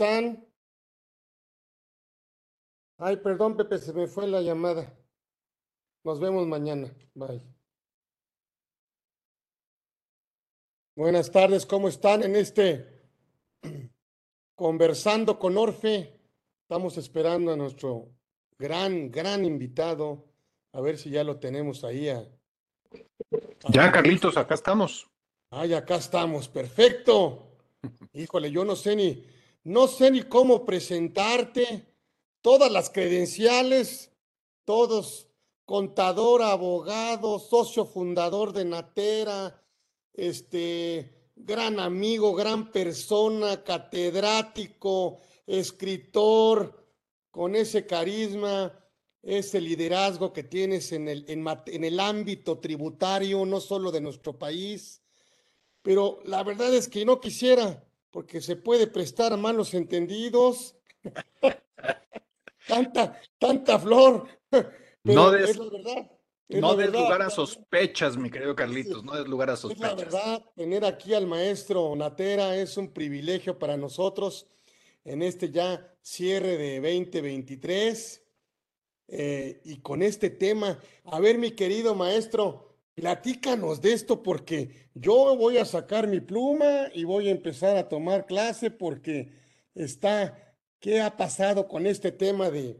están? Ay, perdón, Pepe, se me fue la llamada. Nos vemos mañana. Bye. Buenas tardes, ¿cómo están en este conversando con Orfe? Estamos esperando a nuestro gran, gran invitado. A ver si ya lo tenemos ahí. Ya, Carlitos, acá estamos. Ay, acá estamos, perfecto. Híjole, yo no sé ni, no sé ni cómo presentarte. Todas las credenciales, todos, contador, abogado, socio fundador de Natera, este, gran amigo, gran persona, catedrático, escritor, con ese carisma, ese liderazgo que tienes en el, en, el ámbito tributario, no solo de nuestro país, pero la verdad es que no quisiera, porque se puede prestar a malos entendidos. tanta, tanta flor. no des, la verdad. no des lugar a sospechas, mi querido Carlitos, no des lugar a sospechas. Es la verdad, tener aquí al maestro Natera es un privilegio para nosotros en este ya cierre de 2023. Eh, y con este tema, a ver, mi querido maestro, Platícanos de esto porque yo voy a sacar mi pluma y voy a empezar a tomar clase porque está, ¿qué ha pasado con este tema de,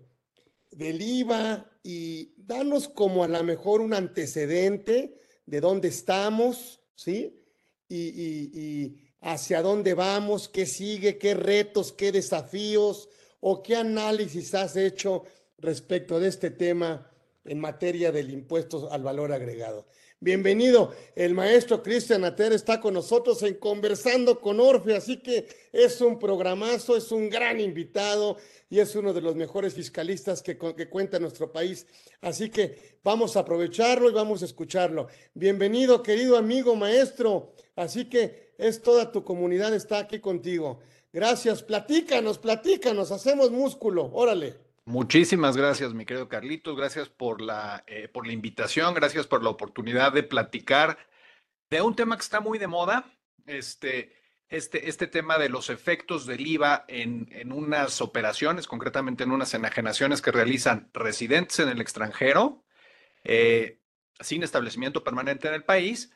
del IVA? Y danos como a lo mejor un antecedente de dónde estamos, ¿sí? Y, y hacia dónde vamos, qué sigue, qué retos, qué desafíos o qué análisis has hecho respecto de este tema en materia del impuesto al valor agregado. Bienvenido, el maestro Cristian Ater está con nosotros en Conversando con Orfe, así que es un programazo, es un gran invitado y es uno de los mejores fiscalistas que, que cuenta nuestro país. Así que vamos a aprovecharlo y vamos a escucharlo. Bienvenido, querido amigo maestro. Así que es toda tu comunidad está aquí contigo. Gracias, platícanos, platícanos, hacemos músculo, órale. Muchísimas gracias, mi querido Carlitos. Gracias por la, eh, por la invitación. Gracias por la oportunidad de platicar de un tema que está muy de moda. Este, este, este tema de los efectos del IVA en, en unas operaciones, concretamente en unas enajenaciones que realizan residentes en el extranjero, eh, sin establecimiento permanente en el país,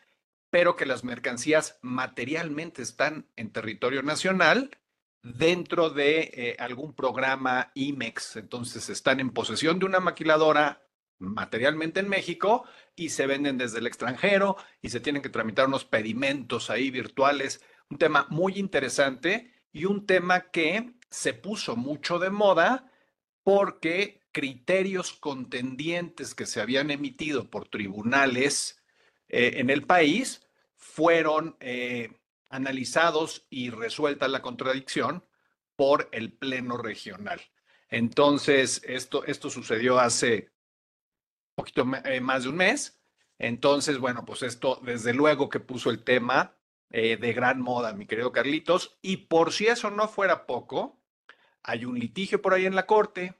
pero que las mercancías materialmente están en territorio nacional dentro de eh, algún programa IMEX. Entonces están en posesión de una maquiladora materialmente en México y se venden desde el extranjero y se tienen que tramitar unos pedimentos ahí virtuales. Un tema muy interesante y un tema que se puso mucho de moda porque criterios contendientes que se habían emitido por tribunales eh, en el país fueron eh, analizados y resuelta la contradicción por el Pleno Regional. Entonces, esto, esto sucedió hace un poquito eh, más de un mes. Entonces, bueno, pues esto desde luego que puso el tema eh, de gran moda, mi querido Carlitos. Y por si eso no fuera poco, hay un litigio por ahí en la Corte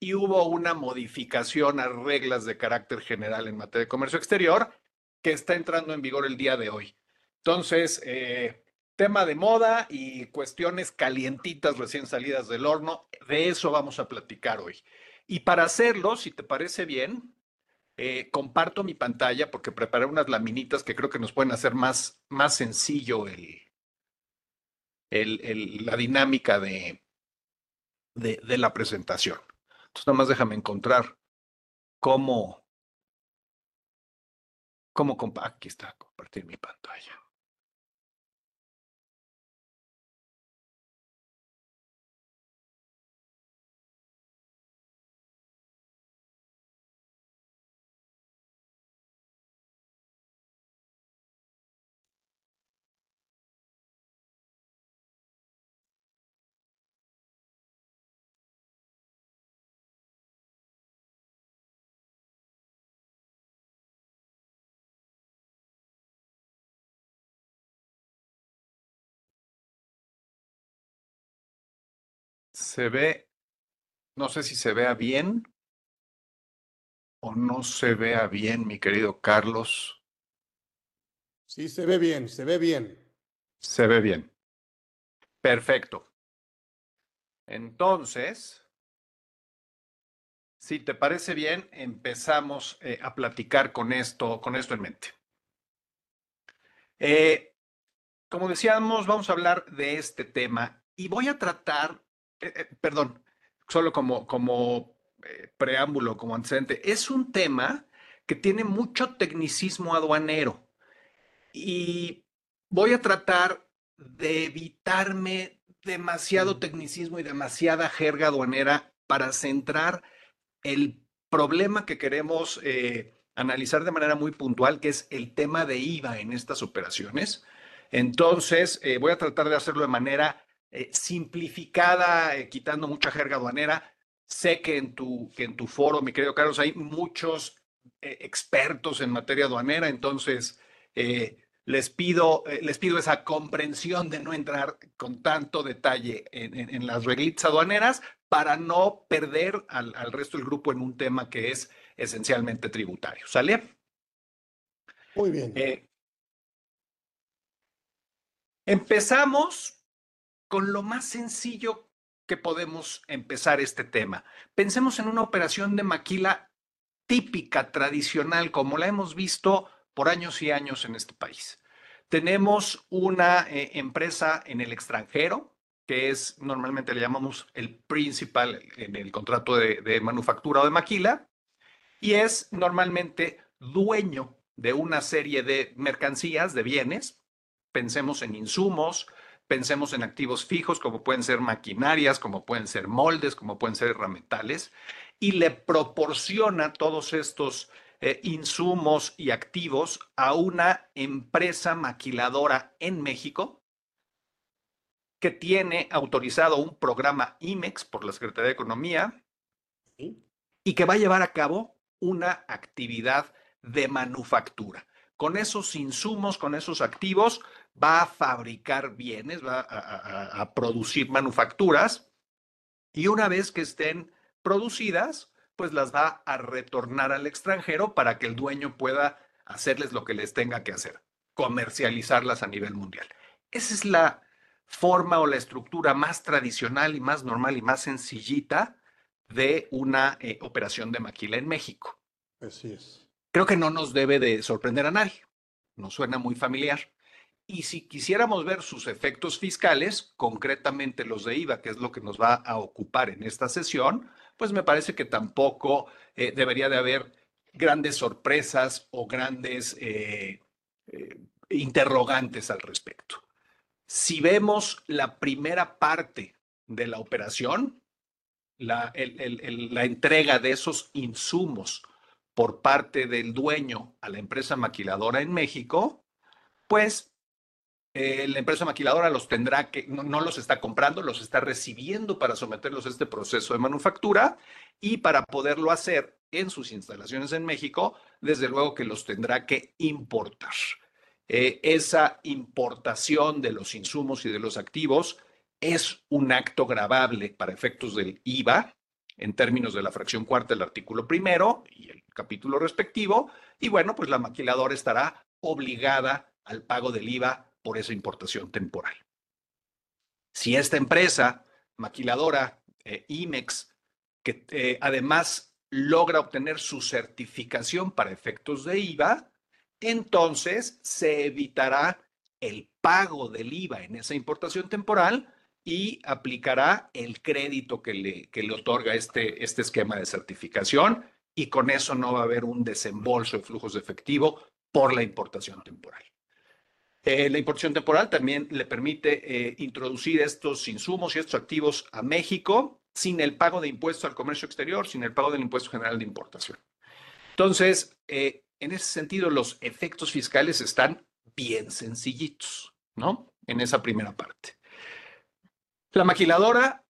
y hubo una modificación a reglas de carácter general en materia de comercio exterior que está entrando en vigor el día de hoy. Entonces, eh, tema de moda y cuestiones calientitas recién salidas del horno, de eso vamos a platicar hoy. Y para hacerlo, si te parece bien, eh, comparto mi pantalla porque preparé unas laminitas que creo que nos pueden hacer más, más sencillo el, el, la dinámica de, de, la presentación. Entonces, nada más déjame encontrar cómo, cómo, aquí está, compartir mi pantalla. Se ve, no sé si se vea bien o no se vea bien, mi querido Carlos. Sí, se ve bien, se ve bien. Se ve bien. Perfecto. Entonces, si te parece bien, empezamos eh, a platicar con esto, con esto en mente. Eh, como decíamos, vamos a hablar de este tema y voy a tratar, eh, perdón, solo como, como preámbulo, como antecedente, es un tema que tiene mucho tecnicismo aduanero y voy a tratar de evitarme demasiado tecnicismo y demasiada jerga aduanera para centrar el problema que queremos eh, analizar de manera muy puntual, que es el tema de IVA en estas operaciones. Entonces, eh, voy a tratar de hacerlo de manera eh, simplificada, quitando mucha jerga aduanera. Sé que en tu, que en tu foro, mi querido Carlos, hay muchos expertos en materia aduanera, entonces les pido, eh, les pido esa comprensión de no entrar con tanto detalle en, las reglitas aduaneras para no perder al, resto del grupo en un tema que es esencialmente tributario. ¿Sale? Muy bien. Eh, empezamos con lo más sencillo que podemos empezar este tema. Pensemos en una operación de maquila típica, tradicional, como la hemos visto por años y años en este país. Tenemos una eh, empresa en el extranjero, que es normalmente le llamamos el principal en el contrato de, manufactura o de maquila, y es normalmente dueño de una serie de mercancías, de bienes. Pensemos en insumos, pensemos en activos fijos, como pueden ser maquinarias, como pueden ser moldes, como pueden ser herramientales, y le proporciona todos estos eh, insumos y activos a una empresa maquiladora en México que tiene autorizado un programa IMEX por la Secretaría de Economía y que va a llevar a cabo una actividad de manufactura. Con esos insumos, con esos activos, va a fabricar bienes, va a producir manufacturas y una vez que estén producidas, pues las va a retornar al extranjero para que el dueño pueda hacerles lo que les tenga que hacer, comercializarlas a nivel mundial. Esa es la forma o la estructura más tradicional y más normal y más sencillita de una eh, operación de maquila en México. Así es. Creo que no nos debe de sorprender a nadie. Nos suena muy familiar. Y si quisiéramos ver sus efectos fiscales, concretamente los de IVA, que es lo que nos va a ocupar en esta sesión, pues me parece que tampoco eh, debería de haber grandes sorpresas o grandes eh, eh, interrogantes al respecto. Si vemos la primera parte de la operación, la, la entrega de esos insumos por parte del dueño a la empresa maquiladora en México, pues eh, la empresa maquiladora los tendrá que, no, los está comprando, los está recibiendo para someterlos a este proceso de manufactura y para poderlo hacer en sus instalaciones en México, desde luego que los tendrá que importar. Eh, esa importación de los insumos y de los activos es un acto grabable para efectos del IVA en términos de la fracción cuarta del artículo primero y el capítulo respectivo. Y bueno, pues la maquiladora estará obligada al pago del IVA por esa importación temporal. Si esta empresa maquiladora eh, IMEX, que eh, además logra obtener su certificación para efectos de IVA, entonces se evitará el pago del IVA en esa importación temporal y aplicará el crédito que le, que le otorga este, este esquema de certificación y con eso no va a haber un desembolso de flujos de efectivo por la importación temporal. Eh, la importación temporal también le permite eh, introducir estos insumos y estos activos a México sin el pago de impuestos al comercio exterior, sin el pago del impuesto general de importación. Entonces, eh, en ese sentido, los efectos fiscales están bien sencillitos, ¿no? En esa primera parte. La maquiladora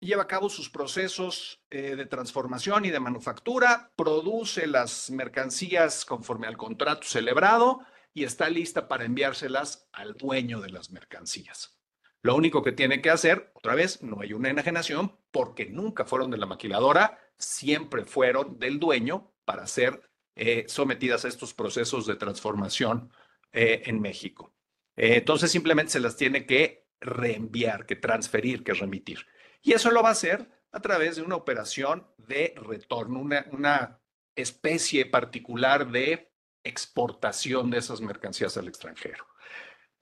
lleva a cabo sus procesos de transformación y de manufactura, produce las mercancías conforme al contrato celebrado y está lista para enviárselas al dueño de las mercancías. Lo único que tiene que hacer, otra vez, no hay una enajenación porque nunca fueron de la maquiladora, siempre fueron del dueño para ser eh, sometidas a estos procesos de transformación eh, en México. Eh, entonces simplemente se las tiene que reenviar, que transferir, que remitir. Y eso lo va a hacer a través de una operación de retorno, una, una especie particular de exportación de esas mercancías al extranjero.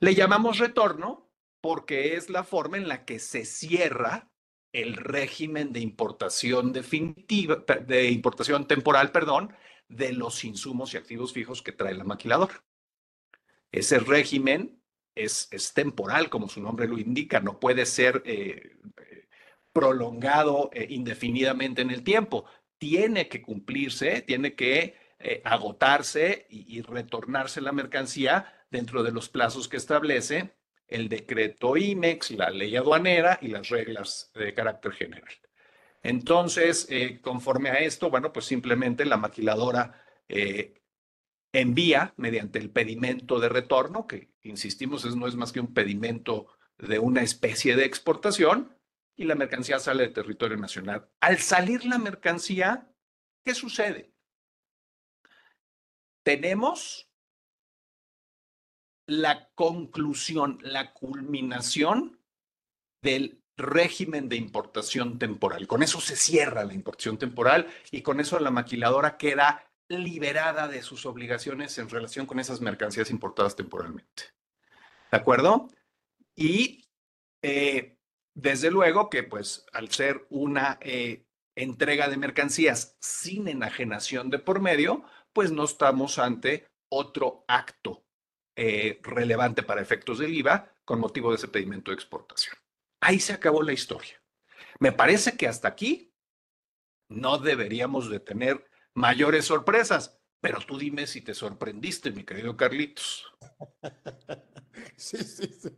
Le llamamos retorno porque es la forma en la que se cierra el régimen de importación definitiva, de importación temporal, perdón, de los insumos y activos fijos que trae la maquiladora. Ese régimen es, es temporal, como su nombre lo indica, no puede ser eh, prolongado eh, indefinidamente en el tiempo. Tiene que cumplirse, tiene que eh, agotarse y, retornarse la mercancía dentro de los plazos que establece el decreto IMEX, la ley aduanera y las reglas de carácter general. Entonces, eh, conforme a esto, bueno, pues simplemente la maquiladora eh, envía mediante el pedimento de retorno, que insistimos, es, no es más que un pedimento de una especie de exportación, y la mercancía sale de territorio nacional. Al salir la mercancía, ¿qué sucede? Tenemos la conclusión, la culminación del régimen de importación temporal. Con eso se cierra la importación temporal y con eso la maquiladora queda liberada de sus obligaciones en relación con esas mercancías importadas temporalmente. ¿De acuerdo? Y eh, desde luego que pues al ser una eh, entrega de mercancías sin enajenación de por medio, pues no estamos ante otro acto eh, relevante para efectos del IVA con motivo de ese pedimento de exportación. Ahí se acabó la historia. Me parece que hasta aquí no deberíamos de tener mayores sorpresas, pero tú dime si te sorprendiste, mi querido Carlitos. Sí, sí, sí.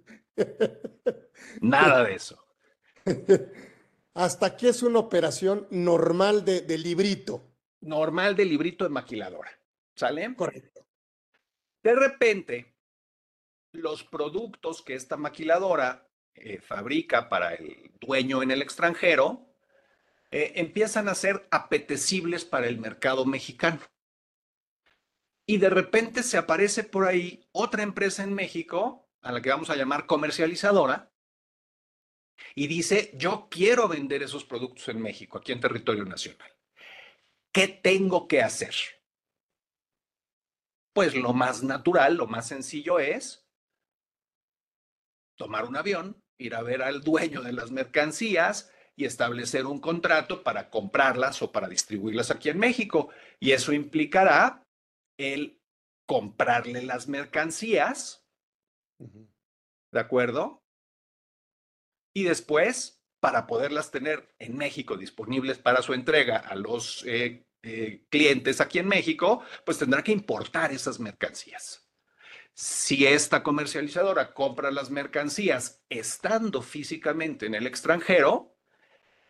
Nada de eso. Hasta aquí es una operación normal de, de librito. Normal de librito de maquiladora. ¿Sale? Correcto. De repente, los productos que esta maquiladora eh, fabrica para el dueño en el extranjero eh, empiezan a ser apetecibles para el mercado mexicano. Y de repente se aparece por ahí otra empresa en México, a la que vamos a llamar comercializadora, y dice, yo quiero vender esos productos en México, aquí en territorio nacional. ¿Qué tengo que hacer? Pues lo más natural, lo más sencillo es tomar un avión, ir a ver al dueño de las mercancías y establecer un contrato para comprarlas o para distribuirlas aquí en México. Y eso implicará el comprarle las mercancías, ¿de acuerdo? Y después, para poderlas tener en México disponibles para su entrega a los eh, eh, clientes aquí en México, pues tendrá que importar esas mercancías. Si esta comercializadora compra las mercancías estando físicamente en el extranjero,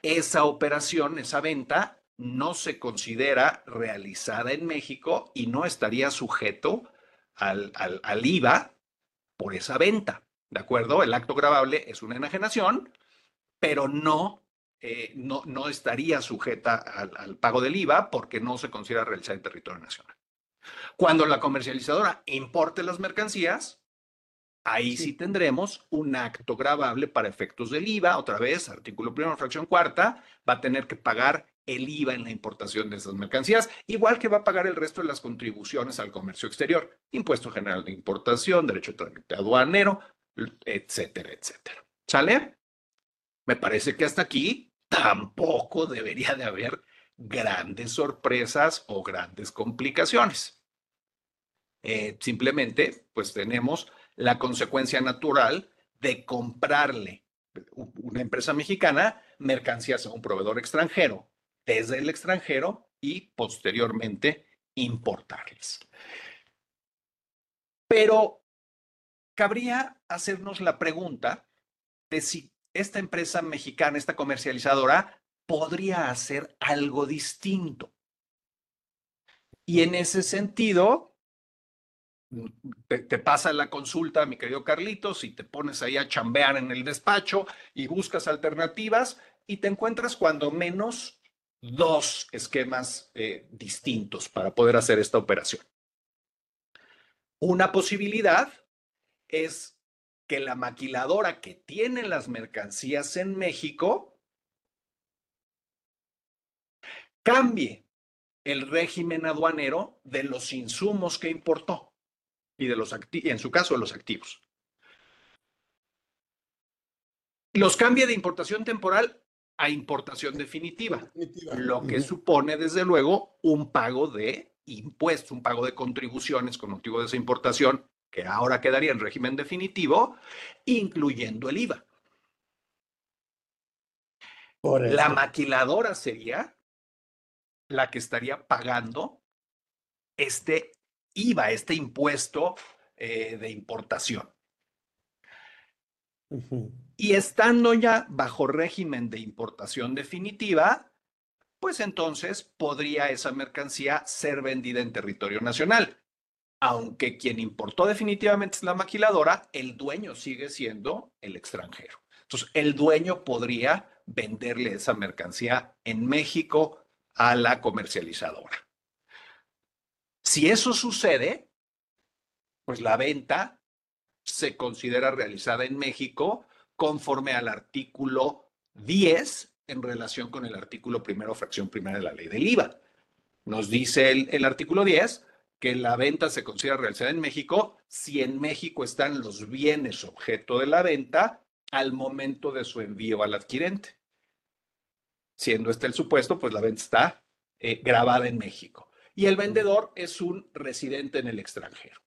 esa operación, esa venta, no se considera realizada en México y no estaría sujeto al, al, IVA por esa venta. ¿De acuerdo? El acto grabable es una enajenación, pero no, eh, no, no estaría sujeta al, al, pago del IVA porque no se considera realizada en territorio nacional. Cuando la comercializadora importe las mercancías, ahí sí. sí tendremos un acto grabable para efectos del IVA. Otra vez, artículo primero, fracción cuarta, va a tener que pagar el IVA en la importación de esas mercancías, igual que va a pagar el resto de las contribuciones al comercio exterior, impuesto general de importación, derecho de trámite aduanero, etcétera, etcétera. ¿Sale? Me parece que hasta aquí tampoco debería de haber grandes sorpresas o grandes complicaciones. Eh, simplemente, pues tenemos la consecuencia natural de comprarle una empresa mexicana mercancías a un proveedor extranjero desde el extranjero y posteriormente importarles. Pero cabría hacernos la pregunta de si esta empresa mexicana, esta comercializadora, podría hacer algo distinto. Y en ese sentido, te, te, pasa la consulta, mi querido Carlitos, y te pones ahí a chambear en el despacho y buscas alternativas y te encuentras cuando menos dos esquemas eh, distintos para poder hacer esta operación. Una posibilidad es que la maquiladora que tiene las mercancías en México cambie el régimen aduanero de los insumos que importó y de los en su caso de los activos. Los cambie de importación temporal a importación definitiva, lo que supone desde luego un pago de impuestos, un pago de contribuciones con motivo de esa importación que ahora quedaría en régimen definitivo, incluyendo el IVA. La maquiladora sería la que estaría pagando este IVA, este impuesto eh, de importación. Y estando ya bajo régimen de importación definitiva, pues entonces podría esa mercancía ser vendida en territorio nacional. Aunque quien importó definitivamente es la maquiladora, el dueño sigue siendo el extranjero. Entonces, el dueño podría venderle esa mercancía en México a la comercializadora. Si eso sucede, pues la venta se considera realizada en México conforme al artículo 10 en relación con el artículo primero, fracción primera de la ley del IVA. Nos dice el, el artículo 10 que la venta se considera realizada en México si en México están los bienes objeto de la venta al momento de su envío al adquirente. Siendo este el supuesto, pues la venta está eh, grabada en México. Y el vendedor es un residente en el extranjero.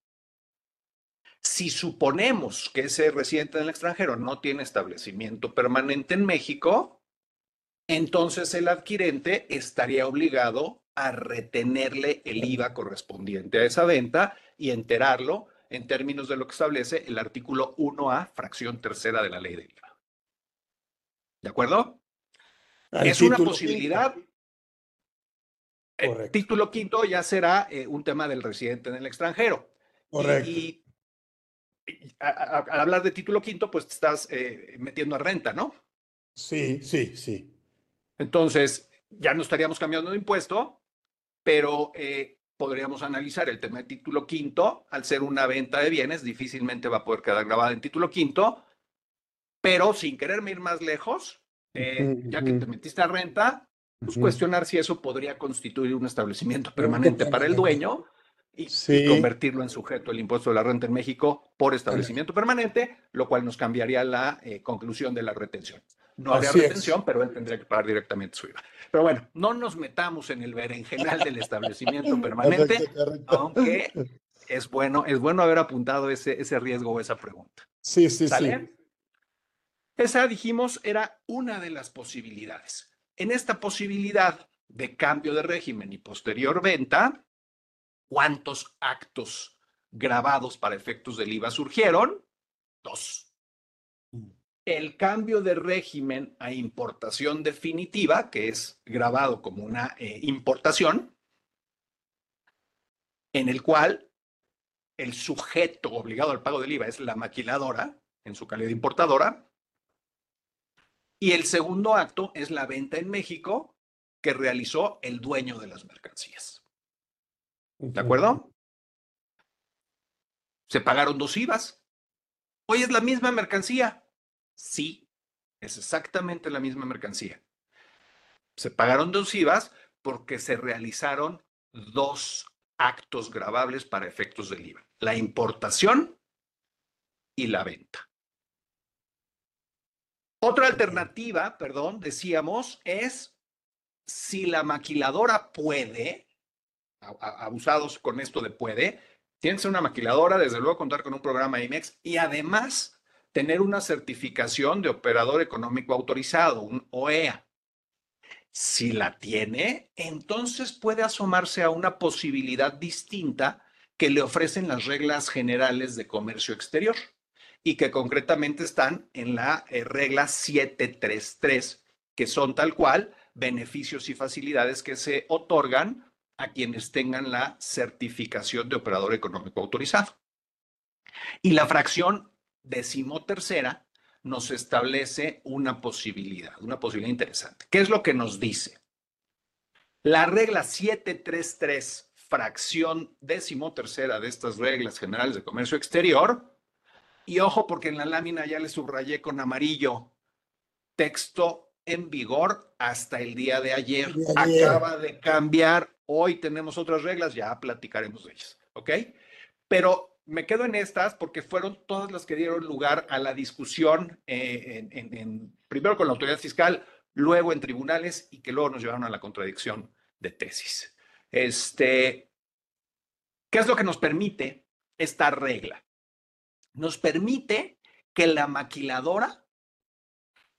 Si suponemos que ese residente en el extranjero no tiene establecimiento permanente en México, entonces el adquirente estaría obligado a retenerle el IVA correspondiente a esa venta y enterarlo en términos de lo que establece el artículo 1A, fracción tercera de la ley del IVA. ¿De acuerdo? es una posibilidad. El título quinto ya será eh, un tema del residente en el extranjero. Correcto. Y, al hablar de título quinto, pues te estás eh, metiendo a renta, ¿no? Sí, sí, sí. Entonces, ya no estaríamos cambiando de impuesto, pero eh, podríamos analizar el tema de título quinto. Al ser una venta de bienes, difícilmente va a poder quedar grabada en título quinto, pero sin quererme ir más lejos, eh, ya que te metiste a renta, pues cuestionar si eso podría constituir un establecimiento permanente para el dueño y, convertirlo en sujeto del impuesto de la renta en México por establecimiento permanente, lo cual nos cambiaría la eh, conclusión de la retención. No habría retención, pero él tendría que pagar directamente su IVA. Pero bueno, no nos metamos en el berenjenal del establecimiento permanente, aunque es bueno, es bueno haber apuntado ese, ese riesgo o esa pregunta. Sí, sí, sí. Esa, dijimos, era una de las posibilidades. En esta posibilidad de cambio de régimen y posterior venta, ¿cuántos actos grabados para efectos del IVA surgieron? Dos el cambio de régimen a importación definitiva, que es grabado como una eh, importación, en el cual el sujeto obligado al pago del IVA es la maquiladora en su calidad de importadora, y el segundo acto es la venta en México que realizó el dueño de las mercancías. ¿De acuerdo? Se pagaron dos IVAs. Hoy es la misma mercancía, Sí, es exactamente la misma mercancía. Se pagaron dos IVAs porque se realizaron dos actos grabables para efectos del IVA, la importación y la venta. Otra alternativa, perdón, decíamos, es si la maquiladora puede, abusados con esto de puede, tiene que ser una maquiladora, desde luego contar con un programa IMEX y además tener una certificación de operador económico autorizado, un OEA. Si la tiene, entonces puede asomarse a una posibilidad distinta que le ofrecen las reglas generales de comercio exterior y que concretamente están en la eh, regla 733, que son tal cual beneficios y facilidades que se otorgan a quienes tengan la certificación de operador económico autorizado. Y la fracción decimotercera nos establece una posibilidad, una posibilidad interesante. ¿Qué es lo que nos dice? La regla 733, fracción decimotercera de estas reglas generales de comercio exterior, Y ojo, porque en la lámina ya le subrayé con amarillo. Texto en vigor hasta el día de ayer. Acaba de cambiar. Hoy tenemos otras reglas, ya platicaremos de ellas. ¿Ok? Pero me quedo en estas porque fueron todas las que dieron lugar a la discusión eh, en, primero con la autoridad fiscal, luego en tribunales y que luego nos llevaron a la contradicción de tesis. Este, ¿Qué es lo que nos permite esta regla? Nos permite que la maquiladora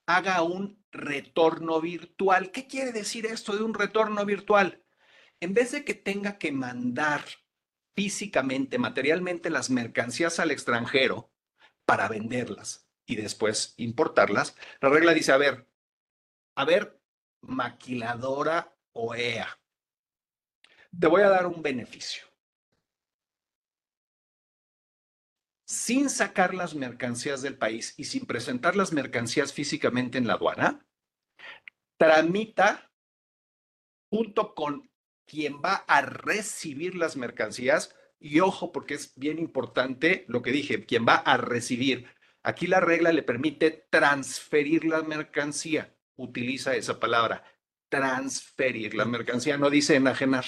haga un retorno virtual. ¿Qué quiere decir esto de un retorno virtual? En vez de que tenga que mandar físicamente, materialmente las mercancías al extranjero para venderlas y después importarlas, la regla dice, a ver, a ver, maquiladora OEA, te voy a dar un beneficio. Sin sacar las mercancías del país y sin presentar las mercancías físicamente en la aduana, tramita junto con quien va a recibir las mercancías, y ojo porque es bien importante lo que dije, quien va a recibir. Aquí la regla le permite transferir la mercancía. Utiliza esa palabra, transferir la mercancía, no dice enajenar.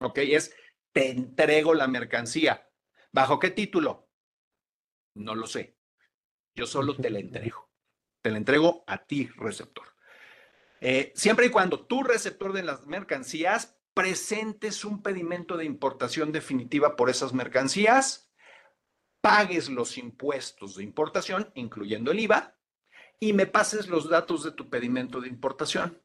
¿Ok? Es te entrego la mercancía. ¿Bajo qué título? No lo sé. Yo solo te la entrego. Te la entrego a ti, receptor. Eh, siempre y cuando tu receptor de las mercancías presentes un pedimento de importación definitiva por esas mercancías, pagues los impuestos de importación, incluyendo el IVA, y me pases los datos de tu pedimento de importación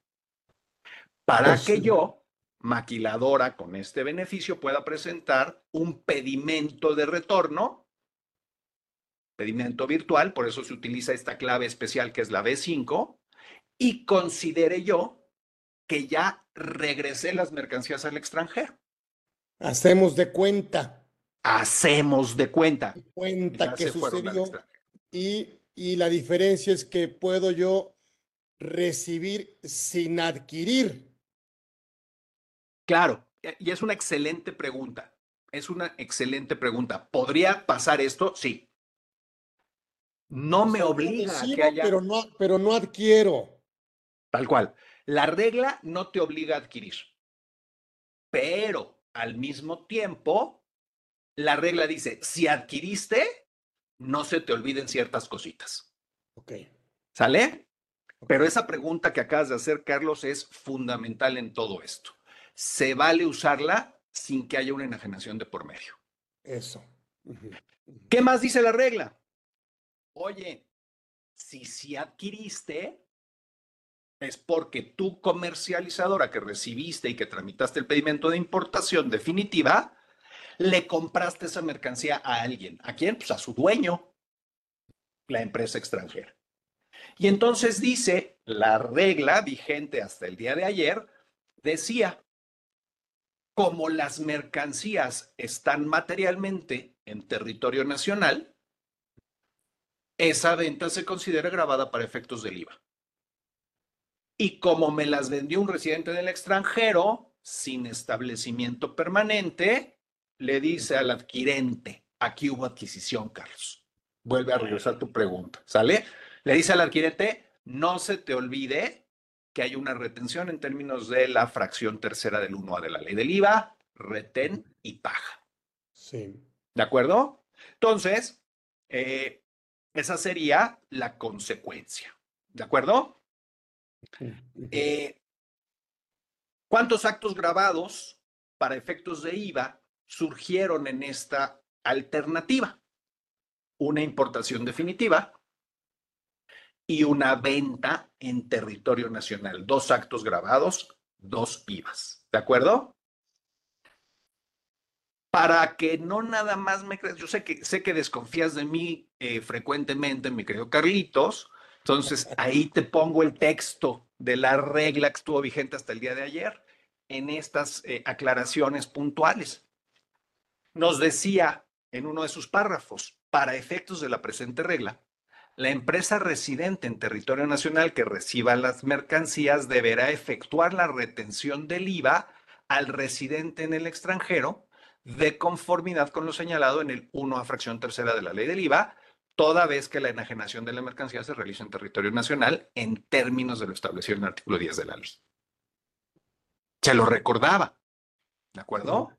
para pues que yo, maquiladora con este beneficio, pueda presentar un pedimento de retorno, pedimento virtual, por eso se utiliza esta clave especial que es la B5, y considere yo que ya regresé las mercancías al extranjero. Hacemos de cuenta. Hacemos de cuenta. cuenta que sucedió. Y, y la diferencia es que puedo yo recibir sin adquirir. Claro, y es una excelente pregunta. Es una excelente pregunta. ¿Podría pasar esto? Sí. No me obliga a que haya... pero no, pero no adquiero. Tal cual. La regla no te obliga a adquirir, pero al mismo tiempo, la regla dice, si adquiriste, no se te olviden ciertas cositas. Ok. ¿Sale? Pero esa pregunta que acabas de hacer, Carlos, es fundamental en todo esto. Se vale usarla sin que haya una enajenación de por medio. Eso. ¿Qué más dice la regla? Oye, si si adquiriste, es porque tu comercializadora que recibiste y que tramitaste el pedimento de importación definitiva, le compraste esa mercancía a alguien. ¿A quién? Pues a su dueño, la empresa extranjera. Y entonces dice, la regla vigente hasta el día de ayer decía, como las mercancías están materialmente en territorio nacional, esa venta se considera grabada para efectos del IVA. Y como me las vendió un residente del extranjero, sin establecimiento permanente, le dice al adquirente, aquí hubo adquisición, Carlos. Vuelve a regresar tu pregunta, ¿sale? Le dice al adquirente, no se te olvide que hay una retención en términos de la fracción tercera del 1A de la ley del IVA, retén y paga. Sí. ¿De acuerdo? Entonces, eh, esa sería la consecuencia. ¿De acuerdo? Eh, ¿Cuántos actos grabados para efectos de IVA surgieron en esta alternativa? Una importación definitiva y una venta en territorio nacional. Dos actos grabados, dos IVAs. ¿De acuerdo? Para que no nada más me creas, yo sé que, sé que desconfías de mí eh, frecuentemente, mi querido Carlitos, entonces, ahí te pongo el texto de la regla que estuvo vigente hasta el día de ayer en estas eh, aclaraciones puntuales. Nos decía en uno de sus párrafos, para efectos de la presente regla, la empresa residente en territorio nacional que reciba las mercancías deberá efectuar la retención del IVA al residente en el extranjero de conformidad con lo señalado en el 1 a fracción tercera de la ley del IVA, toda vez que la enajenación de la mercancía se realiza en territorio nacional en términos de lo establecido en el artículo 10 de la ley. Se lo recordaba, ¿de acuerdo?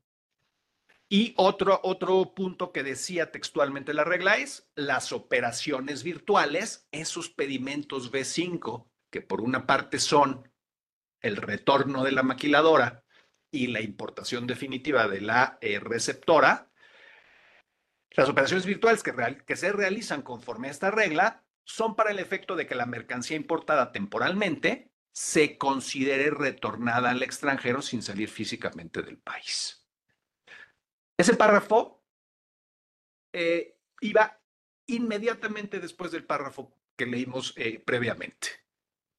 Y otro, otro punto que decía textualmente la regla es las operaciones virtuales, esos pedimentos B5, que por una parte son el retorno de la maquiladora y la importación definitiva de la eh, receptora, las operaciones virtuales que, se realizan conforme a esta regla son para el efecto de que la mercancía importada temporalmente se considere retornada al extranjero sin salir físicamente del país. Ese párrafo eh, iba inmediatamente después del párrafo que leímos eh, previamente.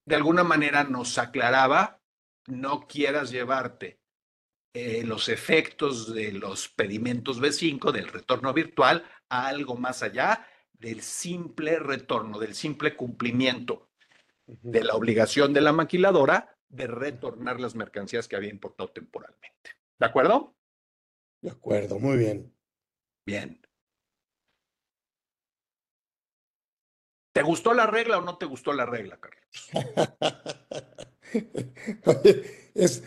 De alguna manera nos aclaraba, no quieras llevarte eh, los efectos de los pedimentos B5, del retorno virtual, a algo más allá del simple retorno, del simple cumplimiento de la obligación de la maquiladora de retornar las mercancías que había importado temporalmente. ¿De acuerdo? De acuerdo, muy bien. Bien. ¿Te gustó la regla o no te gustó la regla, Carlos? es,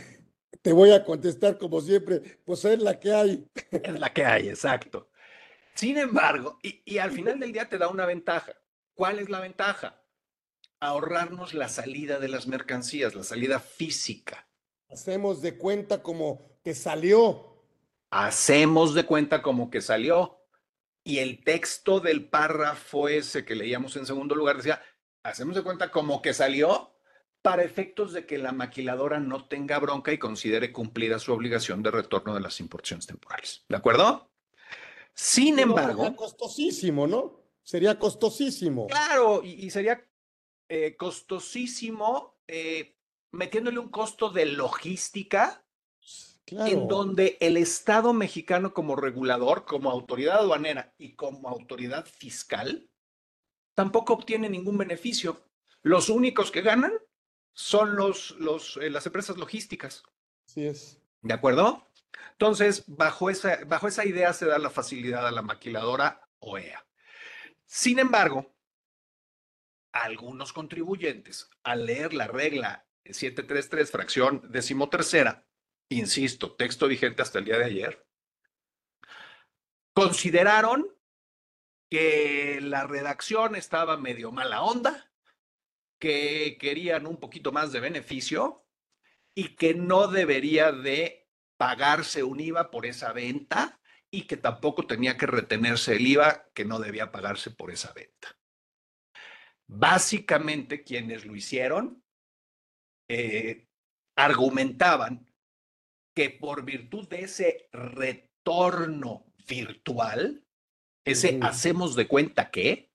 te voy a contestar como siempre, pues es la que hay. Es la que hay, exacto. Sin embargo, y, y al final del día te da una ventaja. ¿Cuál es la ventaja? Ahorrarnos la salida de las mercancías, la salida física. Hacemos de cuenta como que salió hacemos de cuenta como que salió. Y el texto del párrafo ese que leíamos en segundo lugar decía, hacemos de cuenta como que salió para efectos de que la maquiladora no tenga bronca y considere cumplida su obligación de retorno de las importaciones temporales. ¿De acuerdo? Sin embargo... Sería costosísimo, ¿no? Sería costosísimo. Claro, y, sería eh, costosísimo eh, metiéndole un costo de logística en donde el Estado mexicano como regulador, como autoridad aduanera y como autoridad fiscal, tampoco obtiene ningún beneficio. Los únicos que ganan son los, los, eh, las empresas logísticas. Así es. ¿De acuerdo? Entonces, bajo esa, bajo esa idea se da la facilidad a la maquiladora OEA. Sin embargo, algunos contribuyentes, al leer la regla 733, fracción decimotercera, insisto, texto vigente hasta el día de ayer, consideraron que la redacción estaba medio mala onda, que querían un poquito más de beneficio y que no debería de pagarse un IVA por esa venta y que tampoco tenía que retenerse el IVA que no debía pagarse por esa venta. Básicamente quienes lo hicieron eh, argumentaban que por virtud de ese retorno virtual, ese hacemos de cuenta que,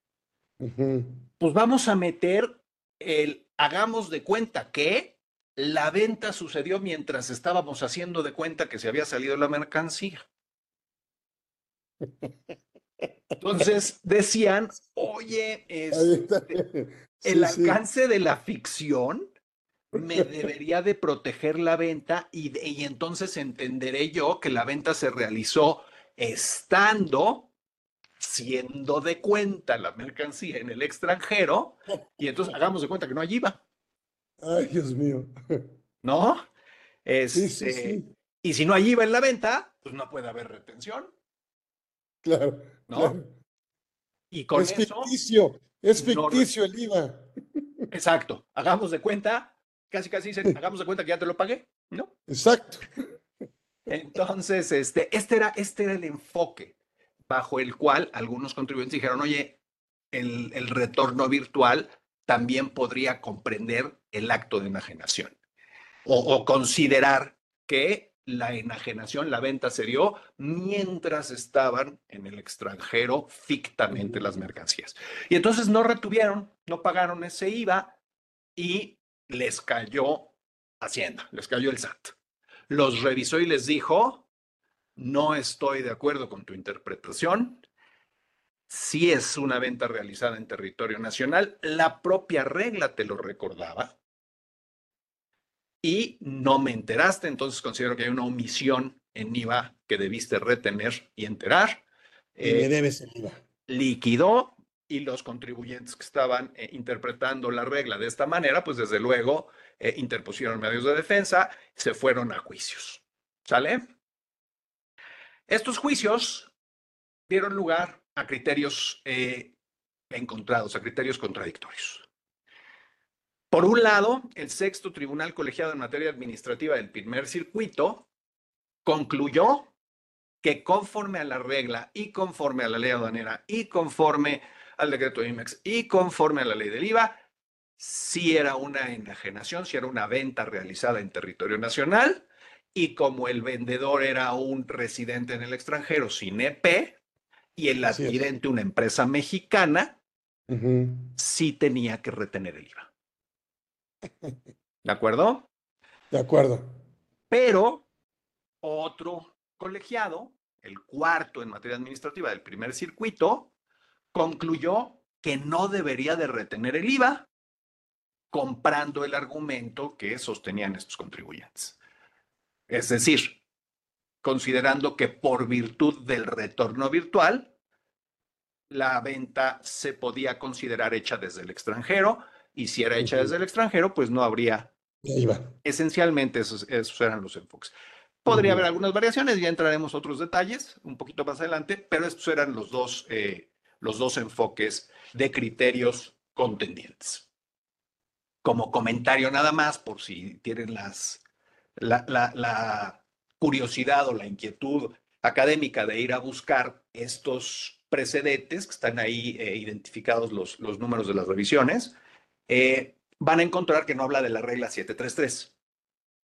pues vamos a meter el hagamos de cuenta que la venta sucedió mientras estábamos haciendo de cuenta que se había salido la mercancía. Entonces decían, oye, este, el alcance de la ficción me debería de proteger la venta y, y, entonces entenderé yo que la venta se realizó estando siendo de cuenta la mercancía en el extranjero y entonces hagamos de cuenta que no hay IVA. Ay, Dios mío. ¿No? Este, y si no hay IVA en la venta, pues no puede haber retención. Claro. ¿No? Y con es ficticio, es ficticio el IVA. Exacto. Hagamos de cuenta casi casi dicen, hagamos de cuenta que ya te lo pagué, ¿no? Exacto. Entonces, este, este, era, este era el enfoque bajo el cual algunos contribuyentes dijeron, oye, el, retorno virtual también podría comprender el acto de enajenación o, o, considerar que la enajenación, la venta se dio mientras estaban en el extranjero fictamente las mercancías. Y entonces no retuvieron, no pagaron ese IVA y les cayó Hacienda, les cayó el SAT. Los revisó y les dijo, no estoy de acuerdo con tu interpretación. Si es una venta realizada en territorio nacional, la propia regla te lo recordaba. Y no me enteraste, entonces considero que hay una omisión en IVA que debiste retener y enterar. Y me eh, debes el IVA. Liquidó y los contribuyentes que estaban eh, interpretando la regla de esta manera, pues desde luego eh, interpusieron medios de defensa, se fueron a juicios. ¿Sale? Estos juicios dieron lugar a criterios eh, encontrados, a criterios contradictorios. Por un lado, el sexto tribunal colegiado en materia administrativa del primer circuito concluyó que conforme a la regla y conforme a la ley aduanera y conforme al decreto de IMEX y conforme a la ley del IVA, si era una enajenación, si era una venta realizada en territorio nacional y como el vendedor era un residente en el extranjero sin EP y el adquirente una empresa mexicana, sí tenía que retener el IVA. ¿De acuerdo? De acuerdo. Pero otro colegiado, el cuarto en materia administrativa del primer circuito, concluyó que no debería de retener el IVA comprando el argumento que sostenían estos contribuyentes. Es decir, considerando que por virtud del retorno virtual, la venta se podía considerar hecha desde el extranjero y si era hecha desde el extranjero, pues no habría IVA. Esencialmente esos, eran los enfoques. Podría haber algunas variaciones, ya entraremos otros detalles un poquito más adelante, pero estos eran los dos eh, los dos enfoques de criterios contendientes. Como comentario nada más, por si tienen las, la, curiosidad o la inquietud académica de ir a buscar estos precedentes, que están ahí eh, identificados los, números de las revisiones, eh, van a encontrar que no habla de la regla 733.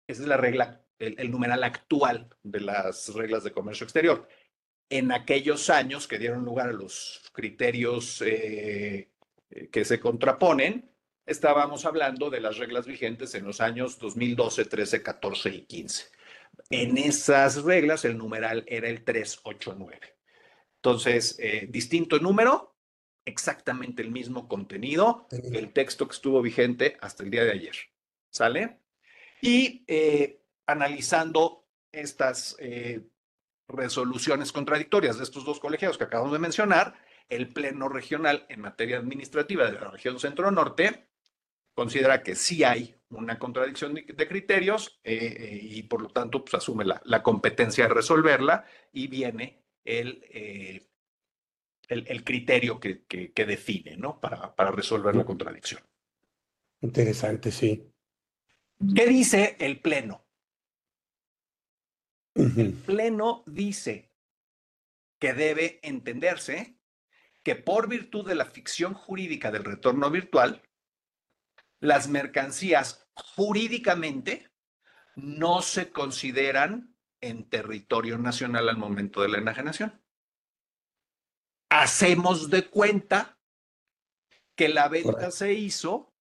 Esa es la regla, el, numeral actual de las reglas de comercio exterior en aquellos años que dieron lugar a los criterios eh, que se contraponen, estábamos hablando de las reglas vigentes en los años 2012, 13, 14 y 15. En esas reglas el numeral era el 389. Entonces, eh, distinto número, exactamente el mismo contenido, el texto que estuvo vigente hasta el día de ayer. ¿Sale? Y analizando estas resoluciones contradictorias de estos dos colegiados que acabamos de mencionar, el Pleno Regional en materia administrativa de la región centro-norte considera que sí hay una contradicción de, criterios eh, y por lo tanto pues, asume la, competencia de resolverla y viene el, eh, el, criterio que, que, define ¿no? para, para resolver la contradicción. Interesante, sí. ¿Qué dice el Pleno? El Pleno dice que debe entenderse que por virtud de la ficción jurídica del retorno virtual, las mercancías jurídicamente no se consideran en territorio nacional al momento de la enajenación. Hacemos de cuenta que la venta se hizo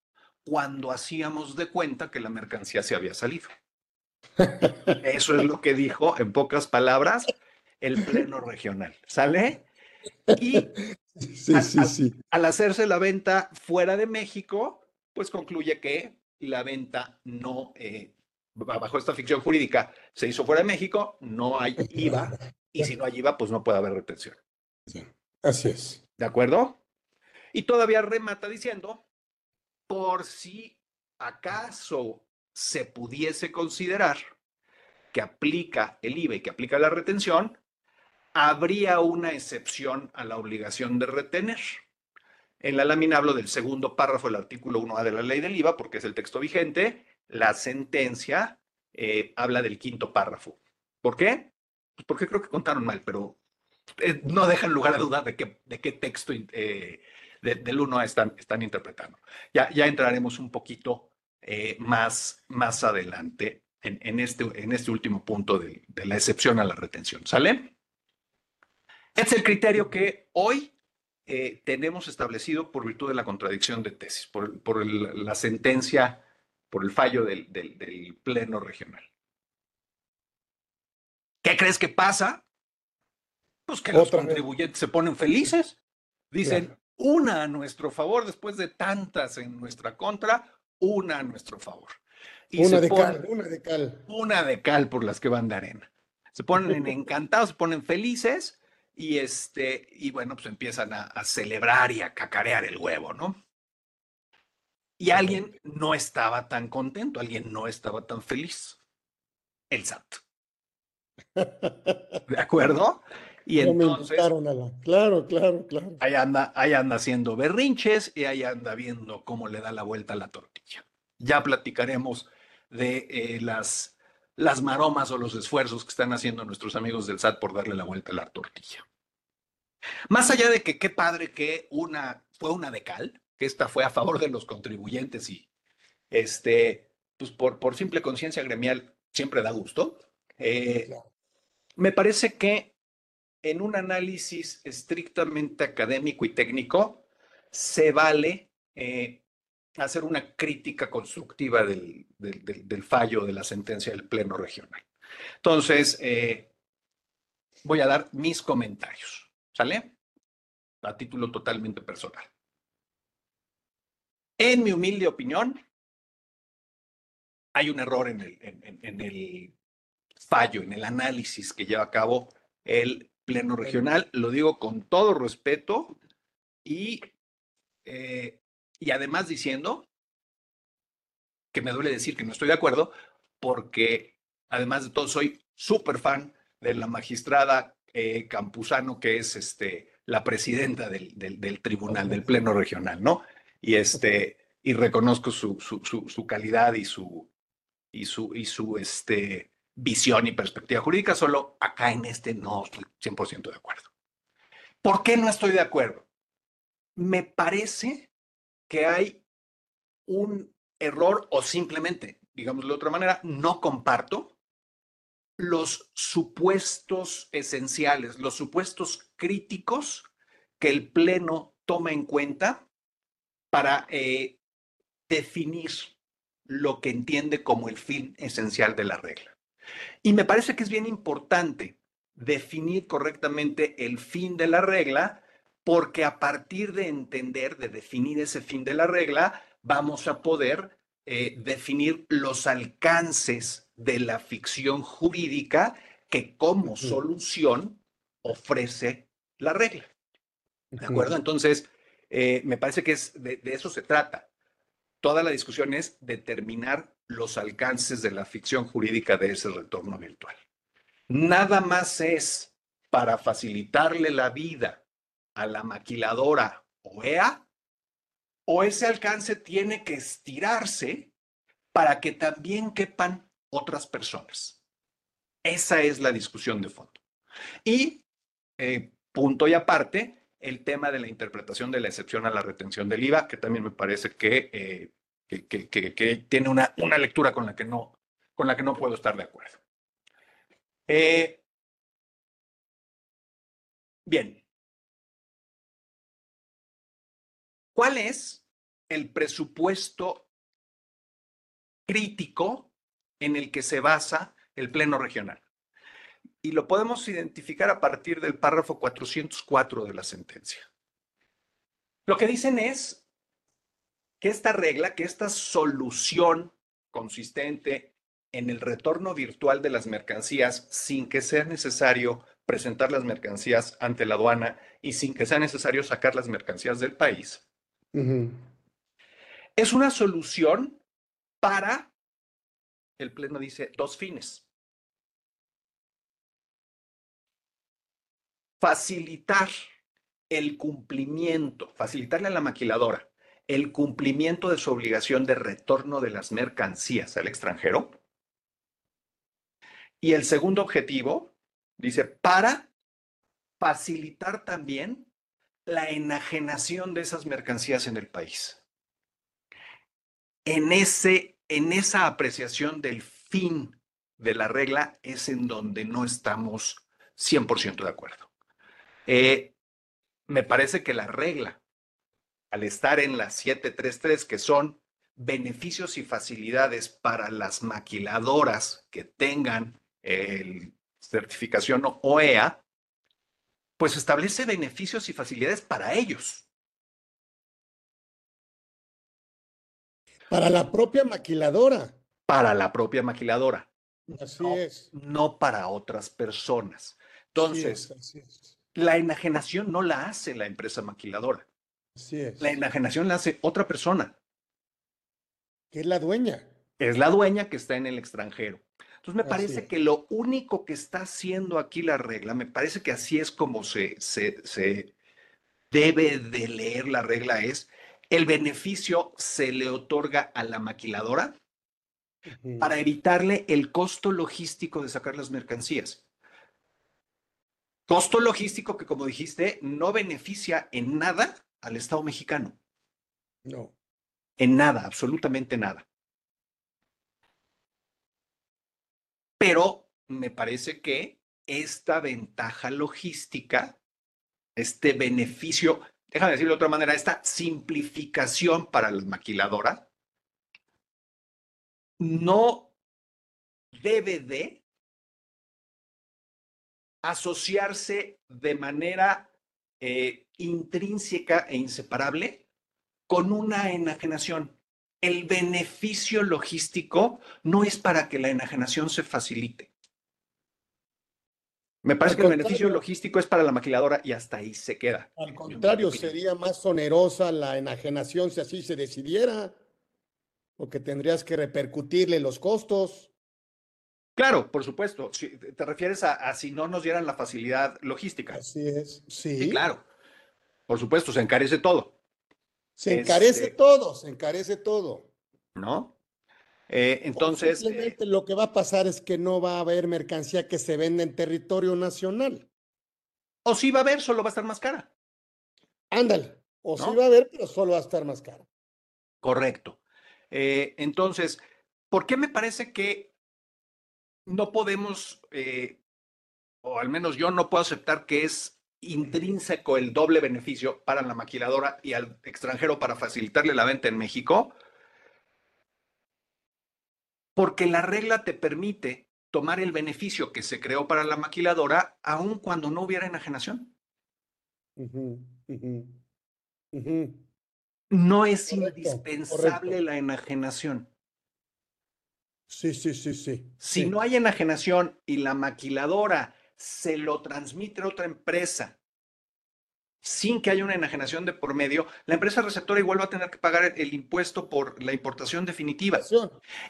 cuando hacíamos de cuenta que la mercancía se había salido. Eso es lo que dijo, en pocas palabras, el Pleno Regional. ¿Sale? Y al, hacerse la venta fuera de México, pues concluye que la venta no, eh, bajo esta ficción jurídica, se hizo fuera de México, no hay IVA, y si no hay IVA, pues no puede haber retención. Así es. ¿De acuerdo? Y todavía remata diciendo, por si acaso se pudiese considerar que aplica el IVA y que aplica la retención, habría una excepción a la obligación de retener. En la lámina hablo del segundo párrafo del artículo 1A de la ley del IVA, porque es el texto vigente. La sentencia eh, habla del quinto párrafo. ¿Por qué? Pues porque creo que contaron mal, pero eh, no dejan lugar a duda de, qué, de texto eh, del 1A están, interpretando. Ya, entraremos un poquito más, más adelante en, este, este último punto de, la excepción a la retención. ¿Sale? Es el criterio que hoy eh, tenemos establecido por virtud de la contradicción de tesis, por, la sentencia, por el fallo del, Pleno Regional. ¿Qué crees que pasa? Pues que los contribuyentes se ponen felices. Dicen, una a nuestro favor después de tantas en nuestra contra, una a nuestro favor. una de cal, una de cal. Una de cal por las que van de arena. Se ponen encantados, se ponen felices Y este, y bueno, pues empiezan a, a celebrar y a cacarear el huevo, ¿no? Y alguien no estaba tan contento, alguien no estaba tan feliz. El SAT. ¿De acuerdo? Y entonces. Claro, claro, claro. Ahí anda, ahí anda haciendo berrinches y ahí anda viendo cómo le da la vuelta a la tortilla. Ya platicaremos de eh, las, las maromas o los esfuerzos que están haciendo nuestros amigos del SAT por darle la vuelta a la tortilla. Más allá de que qué padre que una fue una de cal, que esta fue a favor de los contribuyentes y este, pues por, por simple conciencia gremial siempre da gusto. Eh, me parece que en un análisis estrictamente académico y técnico se vale eh, hacer una crítica constructiva del, del, fallo de la sentencia del Pleno Regional. Entonces, eh, voy a dar mis comentarios, ¿sale? A título totalmente personal. En mi humilde opinión, hay un error en el, en, el, fallo, en el análisis que lleva a cabo el Pleno Regional. Lo digo con todo respeto y, eh, y además diciendo que me duele decir que no estoy de acuerdo, porque además de todo soy súper fan de la magistrada eh, Campuzano, que es este, la presidenta del, tribunal, del Pleno Regional, ¿no? Y, este, reconozco su, calidad y su este, visión y perspectiva jurídica, solo acá en este no estoy 100% de acuerdo. ¿Por qué no estoy de acuerdo? Me parece que hay un error o simplemente, digámoslo de otra manera, no comparto los supuestos esenciales, los supuestos críticos que el Pleno toma en cuenta para eh, definir lo que entiende como el fin esencial de la regla. Y me parece que es bien importante definir correctamente el fin de la regla, porque a partir de entender, de definir ese fin de la regla, vamos a poder eh, definir los alcances de la ficción jurídica que como solución ofrece la regla. ¿De acuerdo? Entonces, eh, me parece que es de, eso se trata. Toda la discusión es determinar los alcances de la ficción jurídica de ese retorno virtual. Nada más es para facilitarle la vida a la maquiladora OEA o ese alcance tiene que estirarse para que también quepan otras personas. Esa es la discusión de fondo. Y eh, punto y aparte, el tema de la interpretación de la excepción a la retención del IVA, que también me parece que, eh, tiene una, una, lectura con la, que no, con la que no puedo estar de acuerdo. Eh, bien. ¿Cuál es el presupuesto crítico en el que se basa el Pleno Regional? y lo podemos identificar a partir del párrafo 404 de la sentencia. Lo que dicen es que esta regla, que esta solución consistente en el retorno virtual de las mercancías sin que sea necesario presentar las mercancías ante la aduana y sin que sea necesario sacar las mercancías del país, es una solución para, el Pleno dice, dos fines. facilitar el cumplimiento, facilitarle a la maquiladora el cumplimiento de su obligación de retorno de las mercancías al extranjero. Y el segundo objetivo, dice, para facilitar también la enajenación de esas mercancías en el país. En, ese, en esa apreciación del fin de la regla es en donde no estamos 100% de acuerdo. Eh, me parece que la regla, al estar en la 733, que son beneficios y facilidades para las maquiladoras que tengan certificación OEA, pues establece beneficios y facilidades para ellos. Para la propia maquiladora. Para la propia maquiladora. Así es. No para otras personas. Entonces, La enajenación no la hace la empresa maquiladora. Así es. La enajenación la hace otra persona. Que es la dueña. Es la dueña que está en el extranjero. Entonces me Así parece es. que lo único que está haciendo aquí la regla, me parece que así es como se, se, se debe de leer la regla, es el beneficio se le otorga a la maquiladora para evitarle el costo logístico de sacar las mercancías. Costo logístico que, como dijiste, no beneficia en nada al Estado mexicano. No. En nada, absolutamente nada. Pero me parece que esta ventaja logística, este beneficio, déjame decirlo de otra manera, esta simplificación para la maquiladora, no debe de asociarse de manera eh, intrínseca e inseparable con una enajenación. El beneficio logístico no es para que la enajenación se facilite. Me parece Al que el beneficio logístico es para la maquiladora y hasta ahí se queda. Al contrario, sería más onerosa la enajenación si así se decidiera, porque tendrías que repercutirle los costos. Claro, por supuesto. Si te refieres a, a si no nos dieran la facilidad logística. Así es. Sí. Sí, claro. Por supuesto, se encarece todo. Se encarece Este- todo, se encarece todo. ¿no? Eh, entonces, eh, Simplemente lo que va a pasar es que no va a haber mercancía que se venda en territorio nacional. o sí va a haber, solo va a estar más cara. Ándale. O sí va a haber, pero solo va a estar más caro. Correcto. Eh, entonces, ¿por qué me parece que no podemos, eh, o al menos yo no puedo aceptar que es intrínseco el doble beneficio para la maquiladora y al extranjero para facilitarle la venta en México? Porque la regla te permite tomar el beneficio que se creó para la maquiladora aun cuando no hubiera enajenación. No es Correcto, indispensable correcto. la enajenación. Sí, sí, sí, sí. Si sí. no hay enajenación y la maquiladora se lo transmite a otra empresa sin que haya una enajenación de por medio, la empresa receptora igual va a tener que pagar el, impuesto por la importación definitiva.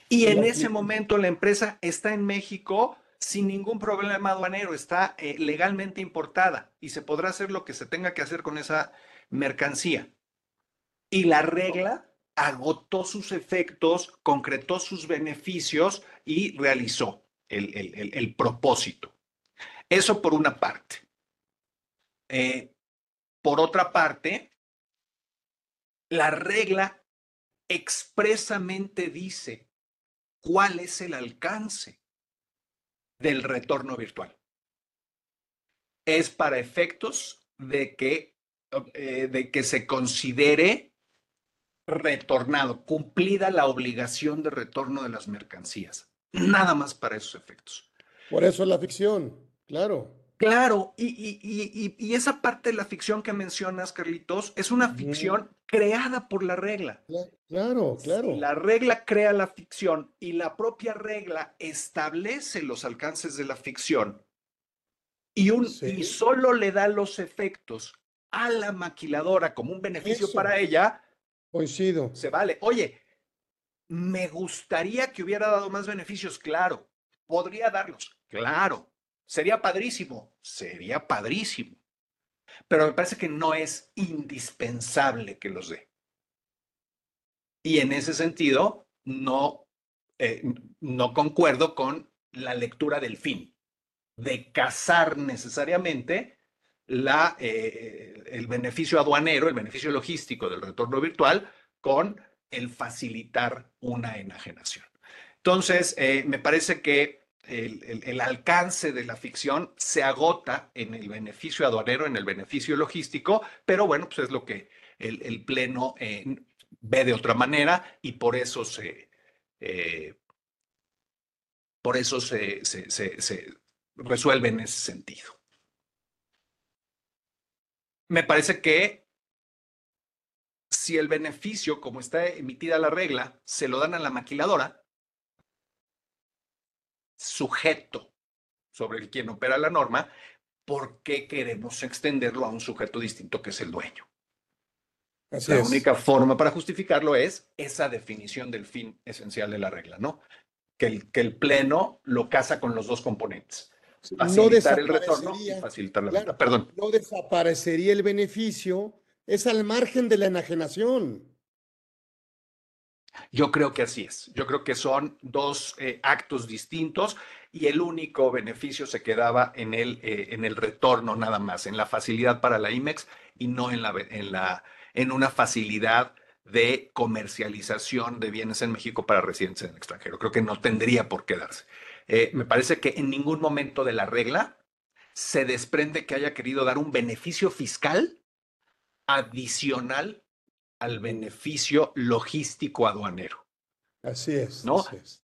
Y en ese momento la empresa está en México sin ningún problema aduanero, está eh, legalmente importada y se podrá hacer lo que se tenga que hacer con esa mercancía. Y la regla agotó sus efectos, concretó sus beneficios y realizó el, el- el- el propósito. Eso por una parte. Eh, por otra parte, la regla expresamente dice cuál es el alcance del retorno virtual. Es para efectos de que, eh, de que se considere retornado, cumplida la obligación de retorno de las mercancías. Nada más para esos efectos. Por eso es la ficción, claro. Claro, y, y- y- y- esa parte de la ficción que mencionas, Carlitos, es una ficción creada por la regla. Cla- Claro, claro. Si la regla crea la ficción y la propia regla establece los alcances de la ficción y, un, Sí. y solo le da los efectos a la maquiladora como un beneficio Eso. para ella, Coincido. se vale. Oye, me gustaría que hubiera dado más beneficios, claro. Podría darlos, claro. Sería padrísimo, sería padrísimo. Pero me parece que no es indispensable que los dé. Y en ese sentido, no, eh, no concuerdo con la lectura del fin, de casar necesariamente la, eh, el beneficio aduanero, el beneficio logístico del retorno virtual con el facilitar una enajenación. Entonces, eh, me parece que el, alcance de la ficción se agota en el beneficio aduanero, en el beneficio logístico, pero bueno, pues es lo que el, Pleno eh, ve de otra manera y por eso se, eh, por eso se- se resuelve en ese sentido. Me parece que si el beneficio, como está emitida la regla, se lo dan a la maquiladora, sujeto sobre el quien opera la norma, ¿por qué queremos extenderlo a un sujeto distinto que es el dueño? Así la es. única forma para justificarlo es esa definición del fin esencial de la regla, ¿no? Que el, que el pleno lo casa con los dos componentes. No Facilitar el retorno y desaparecería, facilitar la claro. Perdón. no desaparecería el beneficio, es al margen de la enajenación. Yo creo que así es. Yo creo que son dos eh, actos distintos y el único beneficio se quedaba en el, eh, en el retorno nada más, en la facilidad para la IMEX y no en, la, en, la, en una facilidad de comercialización de bienes en México para residentes en el extranjero. Creo que no tendría por qué darse. Eh, me parece que en ningún momento de la regla se desprende que haya querido dar un beneficio fiscal adicional al beneficio logístico aduanero. Así es. ¿No? así es.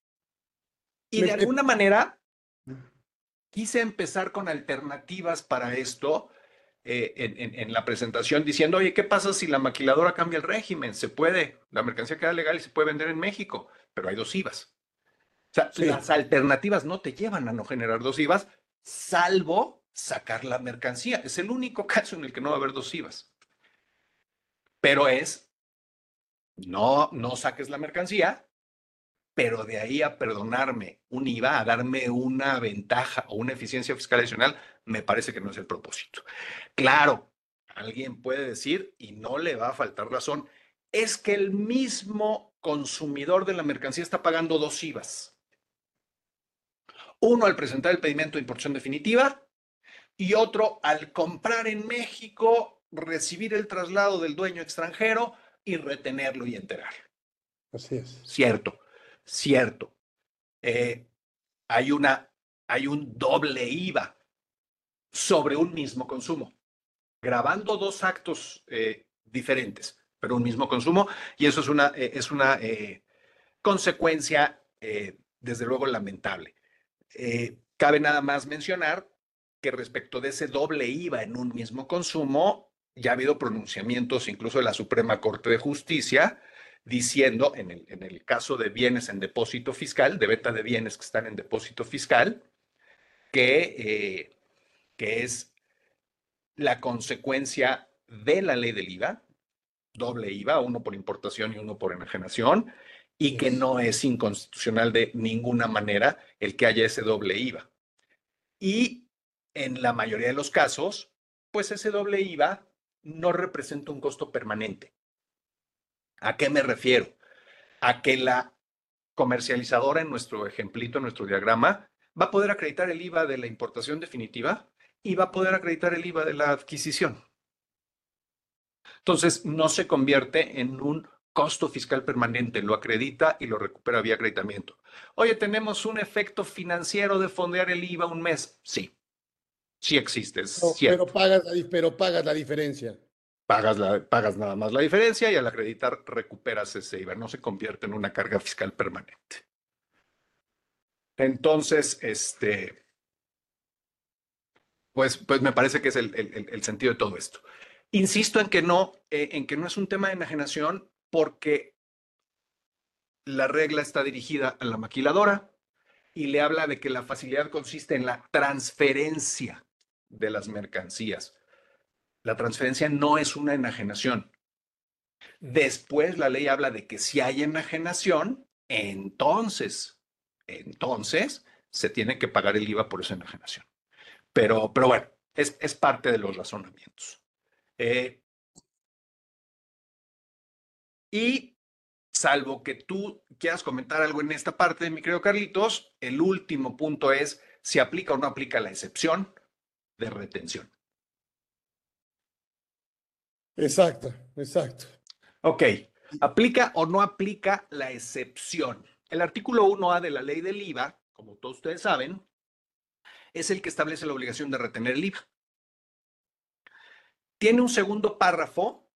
Y Me- de alguna manera quise empezar con alternativas para esto eh, en, en- en la presentación diciendo, oye, ¿qué pasa si la maquiladora cambia el régimen? Se puede, la mercancía queda legal y se puede vender en México, pero hay dos IVAs. O sea, Sí. las alternativas no te llevan a no generar dos IVAs, salvo sacar la mercancía. Es el único caso en el que no va a haber dos IVAs. Pero es, no, no saques la mercancía, pero de ahí a perdonarme un IVA, a darme una ventaja o una eficiencia fiscal adicional, me parece que no es el propósito. Claro, alguien puede decir, y no le va a faltar razón, es que el mismo consumidor de la mercancía está pagando dos IVAs. Uno al presentar el pedimento de importación definitiva y otro al comprar en México, recibir el traslado del dueño extranjero y retenerlo y enterar. Así es. Cierto, cierto. Eh, hay, una, hay un doble IVA sobre un mismo consumo, grabando dos actos eh, diferentes, pero un mismo consumo, y eso es una, eh, es una consecuencia, desde luego, lamentable. Cabe nada más mencionar que respecto de ese doble IVA en un mismo consumo, ya ha habido pronunciamientos incluso de la Suprema Corte de Justicia, diciendo, en el, en el caso de bienes en depósito fiscal, de venta de bienes que están en depósito fiscal, que, eh, que es la consecuencia de la ley del IVA, doble IVA, uno por importación y uno por enajenación, y que no es inconstitucional de ninguna manera el que haya ese doble IVA. Y en la mayoría de los casos, pues ese doble IVA no representa un costo permanente. ¿A qué me refiero? A que la comercializadora en nuestro ejemplito, en nuestro diagrama, va a poder acreditar el IVA de la importación definitiva y va a poder acreditar el IVA de la adquisición. Entonces, no se convierte en un costo fiscal permanente, lo acredita y lo recupera vía acreditamiento. Oye, tenemos un efecto financiero de fondear el IVA un mes. Sí, sí existe, es No, cierto. pero, pagas la, pero pagas la diferencia. Pagas, la, pagas nada más la diferencia y al acreditar recuperas ese IVA, no se convierte en una carga fiscal permanente. Entonces, este, pues, pues me parece que es el, el- el- el sentido de todo esto. Insisto en que no, eh, en que no es un tema de enajenación porque la regla está dirigida a la maquiladora y le habla de que la facilidad consiste en la transferencia de las mercancías. La transferencia no es una enajenación. Después la ley habla de que si hay enajenación, entonces, entonces se tiene que pagar el IVA por esa enajenación. Pero, pero bueno, es, es parte de los razonamientos. Eh, y salvo que tú quieras comentar algo en esta parte, mi querido Carlitos, el último punto es si aplica o no aplica la excepción de retención. Exacto, exacto. Ok, ¿aplica o no aplica la excepción? El artículo 1A de la ley del IVA, como todos ustedes saben, es el que establece la obligación de retener el IVA. Tiene un segundo párrafo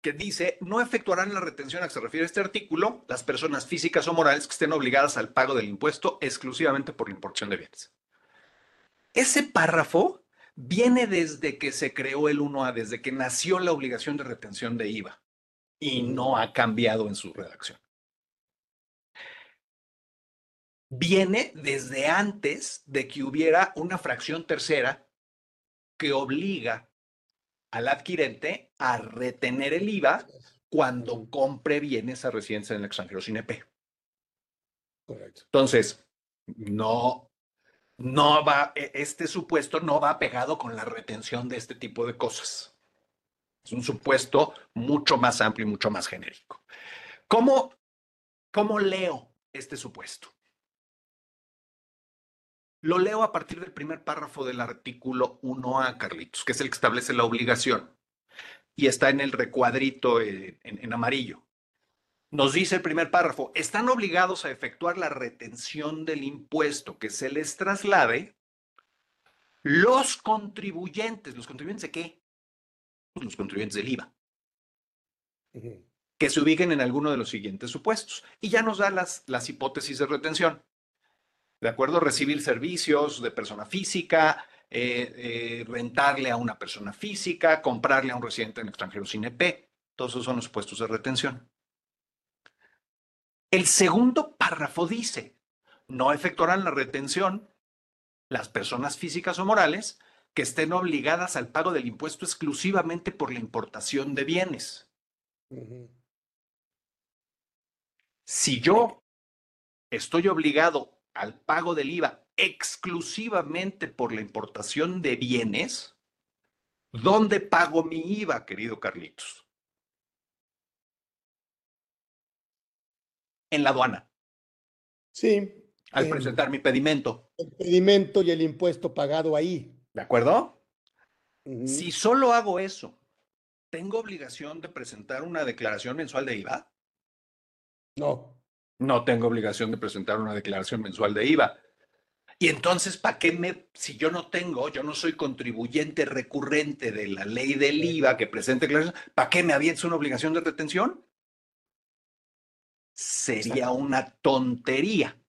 que dice, no efectuarán la retención a que se refiere este artículo las personas físicas o morales que estén obligadas al pago del impuesto exclusivamente por la importación de bienes. Ese párrafo viene desde que se creó el 1A, desde que nació la obligación de retención de IVA y no ha cambiado en su redacción. Viene desde antes de que hubiera una fracción tercera que obliga al adquirente a retener el IVA cuando compre bienes a residencia en el extranjero sin EP. Correcto. Entonces, no, no va, e, este supuesto no va pegado con la retención de este tipo de cosas. Es un supuesto mucho más amplio y mucho más genérico. ¿Cómo, cómo leo este supuesto? Lo leo a partir del primer párrafo del artículo 1A, Carlitos, que es el que establece la obligación. Y está en el recuadrito en, en amarillo. Nos dice el primer párrafo, están obligados a efectuar la retención del impuesto que se les traslade los contribuyentes. ¿Los contribuyentes de qué? Pues los contribuyentes del IVA. Que se ubiquen en alguno de los siguientes supuestos. Y ya nos da las, las hipótesis de retención. ¿De acuerdo? Recibir servicios de persona física, eh, eh, rentarle a una persona física, comprarle a un residente en extranjero sin EP. Todos esos son los supuestos de retención. El segundo párrafo dice, no efectuarán la retención las personas físicas o morales que estén obligadas al pago del impuesto exclusivamente por la importación de bienes. Si yo estoy obligado al pago del IVA exclusivamente por la importación de bienes, ¿dónde pago mi IVA, querido Carlitos? En la aduana. Sí. Al presentar mi pedimento. El pedimento y el impuesto pagado ahí. ¿De acuerdo? Si solo hago eso, ¿tengo obligación de presentar una declaración mensual de IVA? No no tengo obligación de presentar una declaración mensual de IVA. Y entonces, ¿para qué me, si yo no tengo, yo no soy contribuyente recurrente de la ley del IVA que presente declaración, ¿para qué me avientes una obligación de retención? Sería una tontería,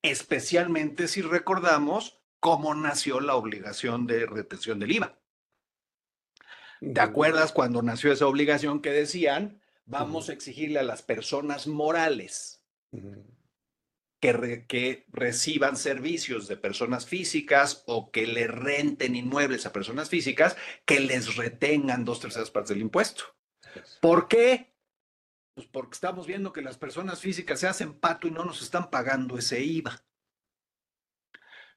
especialmente si recordamos cómo nació la obligación de retención del IVA. ¿Te acuerdas cuando nació esa obligación que decían, vamos a exigirle a las personas morales que, que, reciban servicios de personas físicas o que le renten inmuebles a personas físicas, que les retengan dos terceras partes del impuesto. ¿Por qué? Pues porque estamos viendo que las personas físicas se hacen pato y no nos están pagando ese IVA.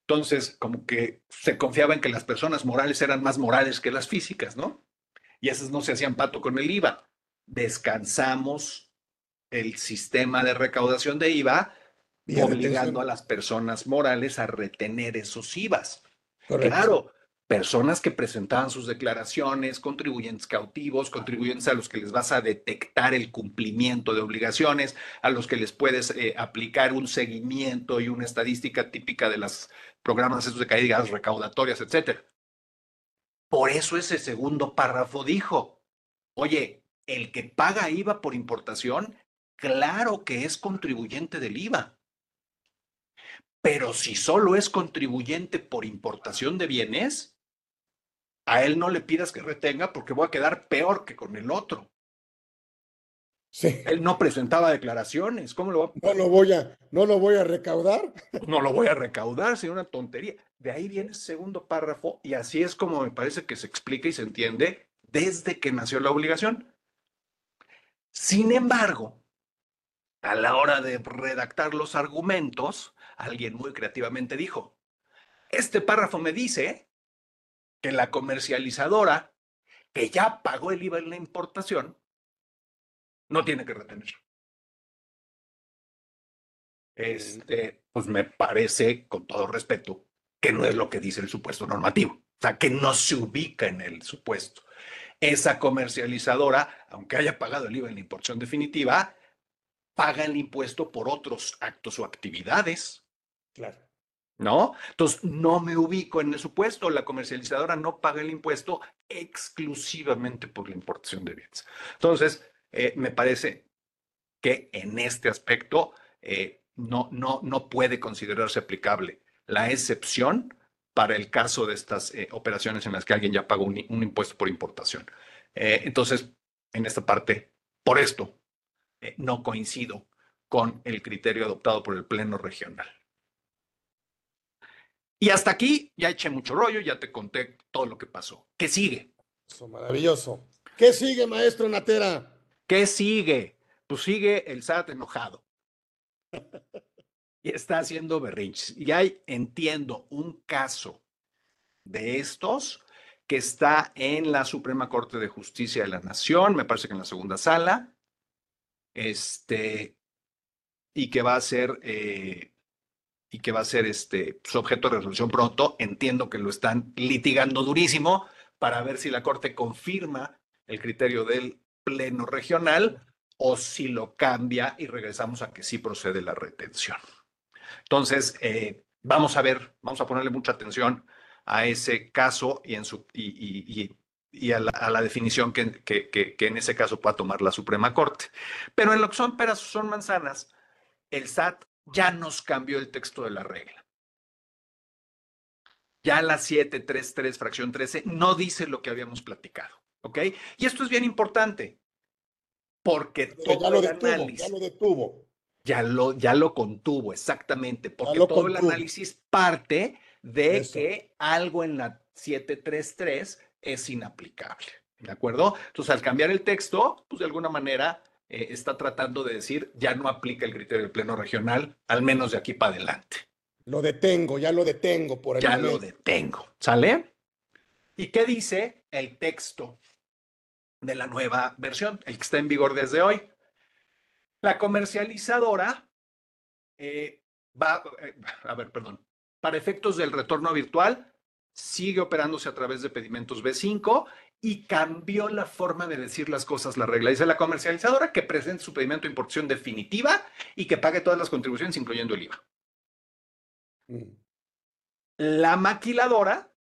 Entonces, como que se confiaba en que las personas morales eran más morales que las físicas, ¿no? Y esas no se hacían pato con el IVA. Descansamos el sistema de recaudación de IVA, obligando a las personas morales a retener esos IVAs. Claro, personas que presentaban sus declaraciones, contribuyentes cautivos, contribuyentes a los que les vas a detectar el cumplimiento de obligaciones, a los que les puedes eh, aplicar un seguimiento y una estadística típica de los programas esos de caídas recaudatorias, etc. Por eso ese segundo párrafo dijo, oye, el que paga IVA por importación claro que es contribuyente del IVA. Pero si solo es contribuyente por importación de bienes, a él no le pidas que retenga porque voy a quedar peor que con el otro. Sí. Él no presentaba declaraciones. ¿Cómo lo va a... No lo voy a, no lo voy a recaudar. No lo voy a recaudar, sería una tontería. De ahí viene el segundo párrafo y así es como me parece que se explica y se entiende desde que nació la obligación. Sin embargo, a la hora de redactar los argumentos, alguien muy creativamente dijo, este párrafo me dice que la comercializadora que ya pagó el IVA en la importación no tiene que retener. Este, pues me parece, con todo respeto, que no es lo que dice el supuesto normativo. O sea, que no se ubica en el supuesto. Esa comercializadora, aunque haya pagado el IVA en la importación definitiva, paga el impuesto por otros actos o actividades. Claro. ¿No? Entonces, no me ubico en el supuesto. La comercializadora no paga el impuesto exclusivamente por la importación de bienes. Entonces, eh, me parece que en este aspecto eh, no, no, no puede considerarse aplicable la excepción para el caso de estas eh, operaciones en las que alguien ya pagó un, un impuesto por importación. entonces, en esta parte, por esto, no coincido con el criterio adoptado por el Pleno Regional. Y hasta aquí ya eché mucho rollo, ya te conté todo lo que pasó. ¿Qué sigue? Eso, maravilloso. ¿Qué sigue, maestro Natera? ¿Qué sigue? Pues sigue el SAT enojado. y está haciendo berrinches. Y hay, entiendo, un caso de estos que está en la Suprema Corte de Justicia de la Nación, me parece que en la segunda sala, este, y que va a ser, eh, y que va a ser este, su objeto de resolución pronto. Entiendo que lo están litigando durísimo para ver si la Corte confirma el criterio del Pleno Regional o si lo cambia y regresamos a que sí procede la retención. Entonces, eh, vamos a ver, vamos a ponerle mucha atención a ese caso y, en su, y, y, a, la, definición que, que, que, en ese caso pueda tomar la Suprema Corte. Pero en lo que son peras son manzanas, el SAT ya nos cambió el texto de la regla. Ya la 733, fracción 13, no dice lo que habíamos platicado. ¿Ok? Y esto es bien importante, porque todo ya lo detuvo, ya lo detuvo. Ya lo, ya lo contuvo, exactamente, porque todo el análisis parte de que algo en la 733 es inaplicable. ¿De acuerdo? Entonces, al cambiar el texto, pues de alguna manera eh, está tratando de decir, ya no aplica el criterio del Pleno Regional, al menos de aquí para adelante. Lo detengo, ya lo detengo por el Ya lo detengo, ¿sale? ¿Y qué dice el texto de la nueva versión, el que está en vigor desde hoy? La comercializadora eh, va, eh, a ver, perdón, para efectos del retorno virtual, sigue operándose a través de pedimentos B5 y cambió la forma de decir las cosas la regla. Dice la comercializadora que presente su pedimento de importación definitiva y que pague todas las contribuciones, incluyendo el IVA. Mm. La maquiladora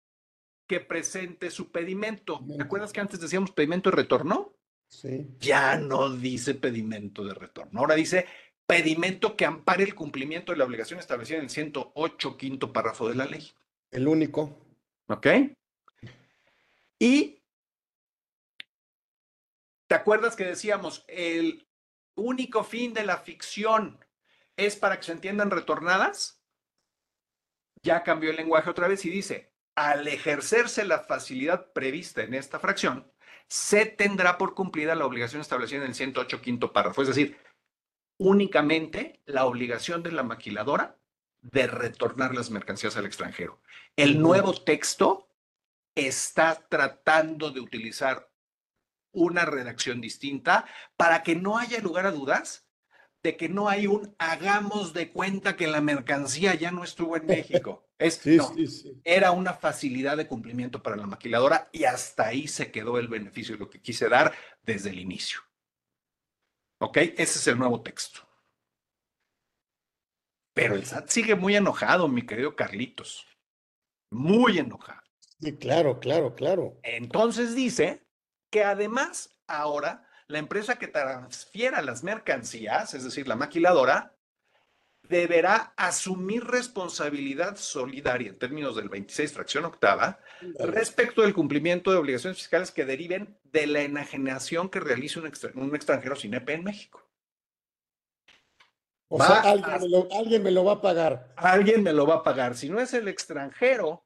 que presente su pedimento. ¿Te acuerdas que antes decíamos pedimento de retorno? Sí. Ya no dice pedimento de retorno. Ahora dice pedimento que ampare el cumplimiento de la obligación establecida en el 108 quinto párrafo de la ley. El único. ¿Ok? Y ¿te acuerdas que decíamos el único fin de la ficción es para que se entiendan retornadas? Ya cambió el lenguaje otra vez y dice, al ejercerse la facilidad prevista en esta fracción, se tendrá por cumplida la obligación establecida en el 108 quinto párrafo. Es decir, únicamente la obligación de la maquiladora de retornar las mercancías al extranjero. El nuevo texto está tratando de utilizar una redacción distinta para que no haya lugar a dudas de que no hay un hagamos de cuenta que la mercancía ya no estuvo en México. Es, Era una facilidad de cumplimiento para la maquiladora y hasta ahí se quedó el beneficio de lo que quise dar desde el inicio. ¿Ok? Ese es el nuevo texto. Pero el SAT sigue muy enojado, mi querido Carlitos. Muy enojado. Sí, claro, claro, claro. Entonces dice que además ahora la empresa que transfiera las mercancías, es decir, la maquiladora, deberá asumir responsabilidad solidaria en términos del 26 fracción octava respecto del cumplimiento de obligaciones fiscales que deriven de la enajenación que realice un, extranjero sin EP en México. O sea, alguien, me lo, va a pagar. Alguien me lo va a pagar. Si no es el extranjero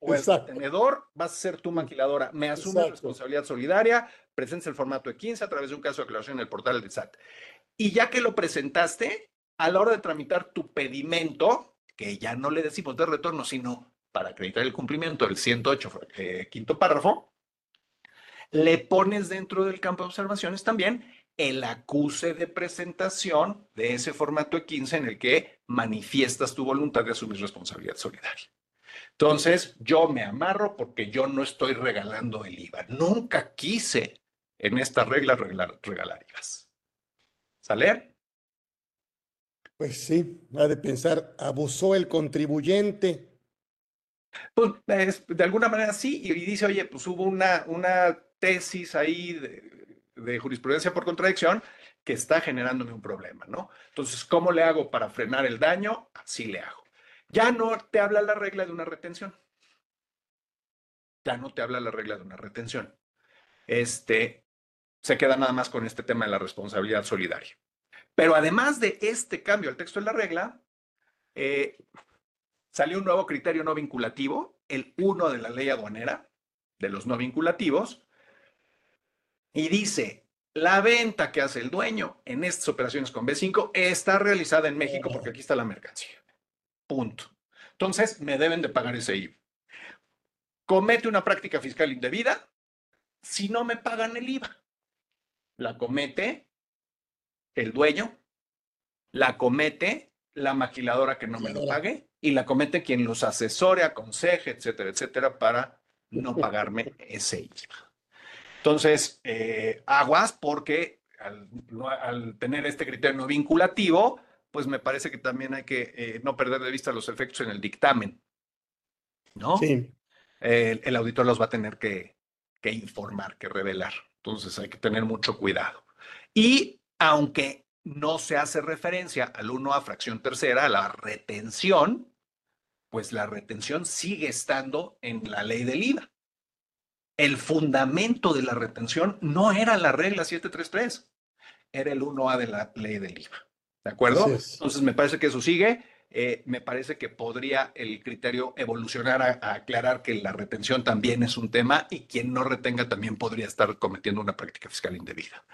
o el tenedor, vas a ser tu maquiladora. Me asume responsabilidad solidaria, presentes el formato de 15 a través de un caso de aclaración en el portal del SAT. Y ya que lo presentaste, a la hora de tramitar tu pedimento, que ya no le decimos de retorno, sino para acreditar el cumplimiento del 108, eh, quinto párrafo, le pones dentro del campo de observaciones también el acuse de presentación de ese formato de 15 en el que manifiestas tu voluntad de asumir responsabilidad solidaria. Entonces, yo me amarro porque yo no estoy regalando el IVA. Nunca quise en esta regla regalar, regalar IVAs. ¿Sale? Pues sí, ha de pensar, abusó el contribuyente. Pues de alguna manera sí, y dice, oye, pues hubo una, una tesis ahí de, jurisprudencia por contradicción que está generándome un problema, ¿no? Entonces, ¿cómo le hago para frenar el daño? Así le hago. Ya no te habla la regla de una retención. Ya no te habla la regla de una retención. Este, se queda nada más con este tema de la responsabilidad solidaria. Pero además de este cambio al texto de la regla, eh, salió un nuevo criterio no vinculativo, el 1 de la ley aduanera, de los no vinculativos, y dice, la venta que hace el dueño en estas operaciones con B5 está realizada en México porque aquí está la mercancía. Punto. Entonces, me deben de pagar ese IVA. Comete una práctica fiscal indebida si no me pagan el IVA. La comete el dueño, la comete la maquiladora que no me lo pague y la comete quien los asesore, aconseje, etcétera, etcétera, para no pagarme ese IVA. Entonces, eh, aguas porque al, tener este criterio no vinculativo, pues me parece que también hay que eh, no perder de vista los efectos en el dictamen. ¿No? Sí. el auditor los va a tener que, que informar, que revelar. Entonces hay que tener mucho cuidado. Y aunque no se hace referencia al 1 a fracción tercera, a la retención, pues la retención sigue estando en la ley del IVA. El fundamento de la retención no era la regla 733, era el 1A de la ley del IVA. ¿De acuerdo? Entonces me parece que eso sigue. Eh, me parece que podría el criterio evolucionar a, aclarar que la retención también es un tema y quien no retenga también podría estar cometiendo una práctica fiscal indebida.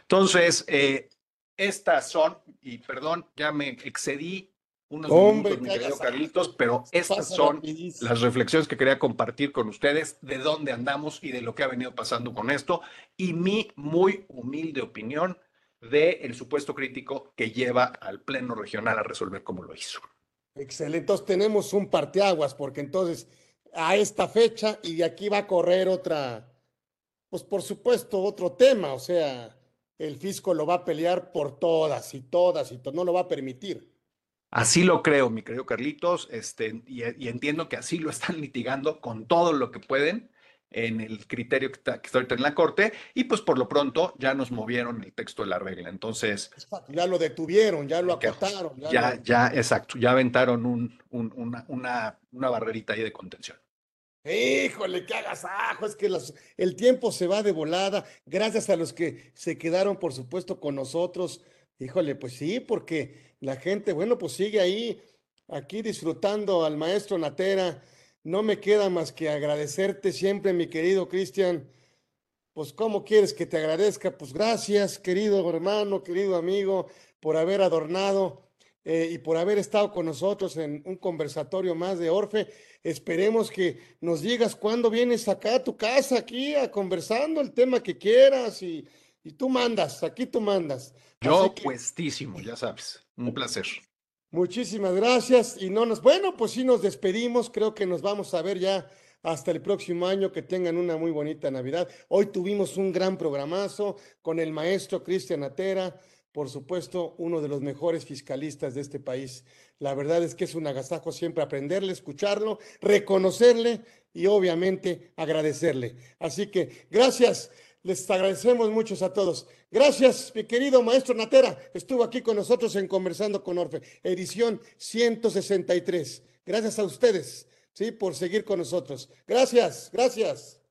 Entonces, eh, estas son, y perdón, ya me excedí unos minutos, mi querido Carlitos, pero estas son las reflexiones que quería compartir con ustedes de dónde andamos y de lo que ha venido pasando con esto y mi muy humilde opinión del el supuesto crítico que lleva al Pleno Regional a resolver como lo hizo. Excelente, entonces tenemos un parteaguas porque entonces a esta fecha y de aquí va a correr otra, pues por supuesto otro tema, o sea, el fisco lo va a pelear por todas y todas y no lo va a permitir. Así lo creo, mi querido Carlitos, este, y, entiendo que así lo están litigando con todo lo que pueden en el criterio que está, ahorita en la corte, y pues por lo pronto ya nos movieron el texto de la regla. Entonces. Ya lo detuvieron, ya lo acotaron. Ya, ya, exacto, ya aventaron un, una, una, una barrerita ahí de contención. Híjole, qué agasajo, es que el tiempo se va de volada, gracias a los que se quedaron, por supuesto, con nosotros. Híjole, pues sí, porque la gente, bueno, pues sigue ahí, aquí disfrutando al maestro Natera. No me queda más que agradecerte siempre, mi querido Cristian. Pues, ¿cómo quieres que te agradezca? Pues gracias, querido hermano, querido amigo, por haber adornado eh, y por haber estado con nosotros en un conversatorio más de Orfe. Esperemos que nos digas cuándo vienes acá a tu casa, aquí, a conversando el tema que quieras y, y tú mandas, aquí tú mandas. Yo puestísimo, ya sabes. Un placer. Muchísimas gracias. Y no nos, bueno, pues sí nos despedimos. Creo que nos vamos a ver ya hasta el próximo año. Que tengan una muy bonita Navidad. Hoy tuvimos un gran programazo con el maestro Cristian Atera, por supuesto, uno de los mejores fiscalistas de este país. La verdad es que es un agasajo siempre aprenderle, escucharlo, reconocerle y obviamente agradecerle. Así que gracias. Les agradecemos muchos a todos. Gracias, mi querido maestro Natera. Estuvo aquí con nosotros en Conversando con Orfe, edición 163. Gracias a ustedes, ¿sí? Por seguir con nosotros. Gracias, gracias.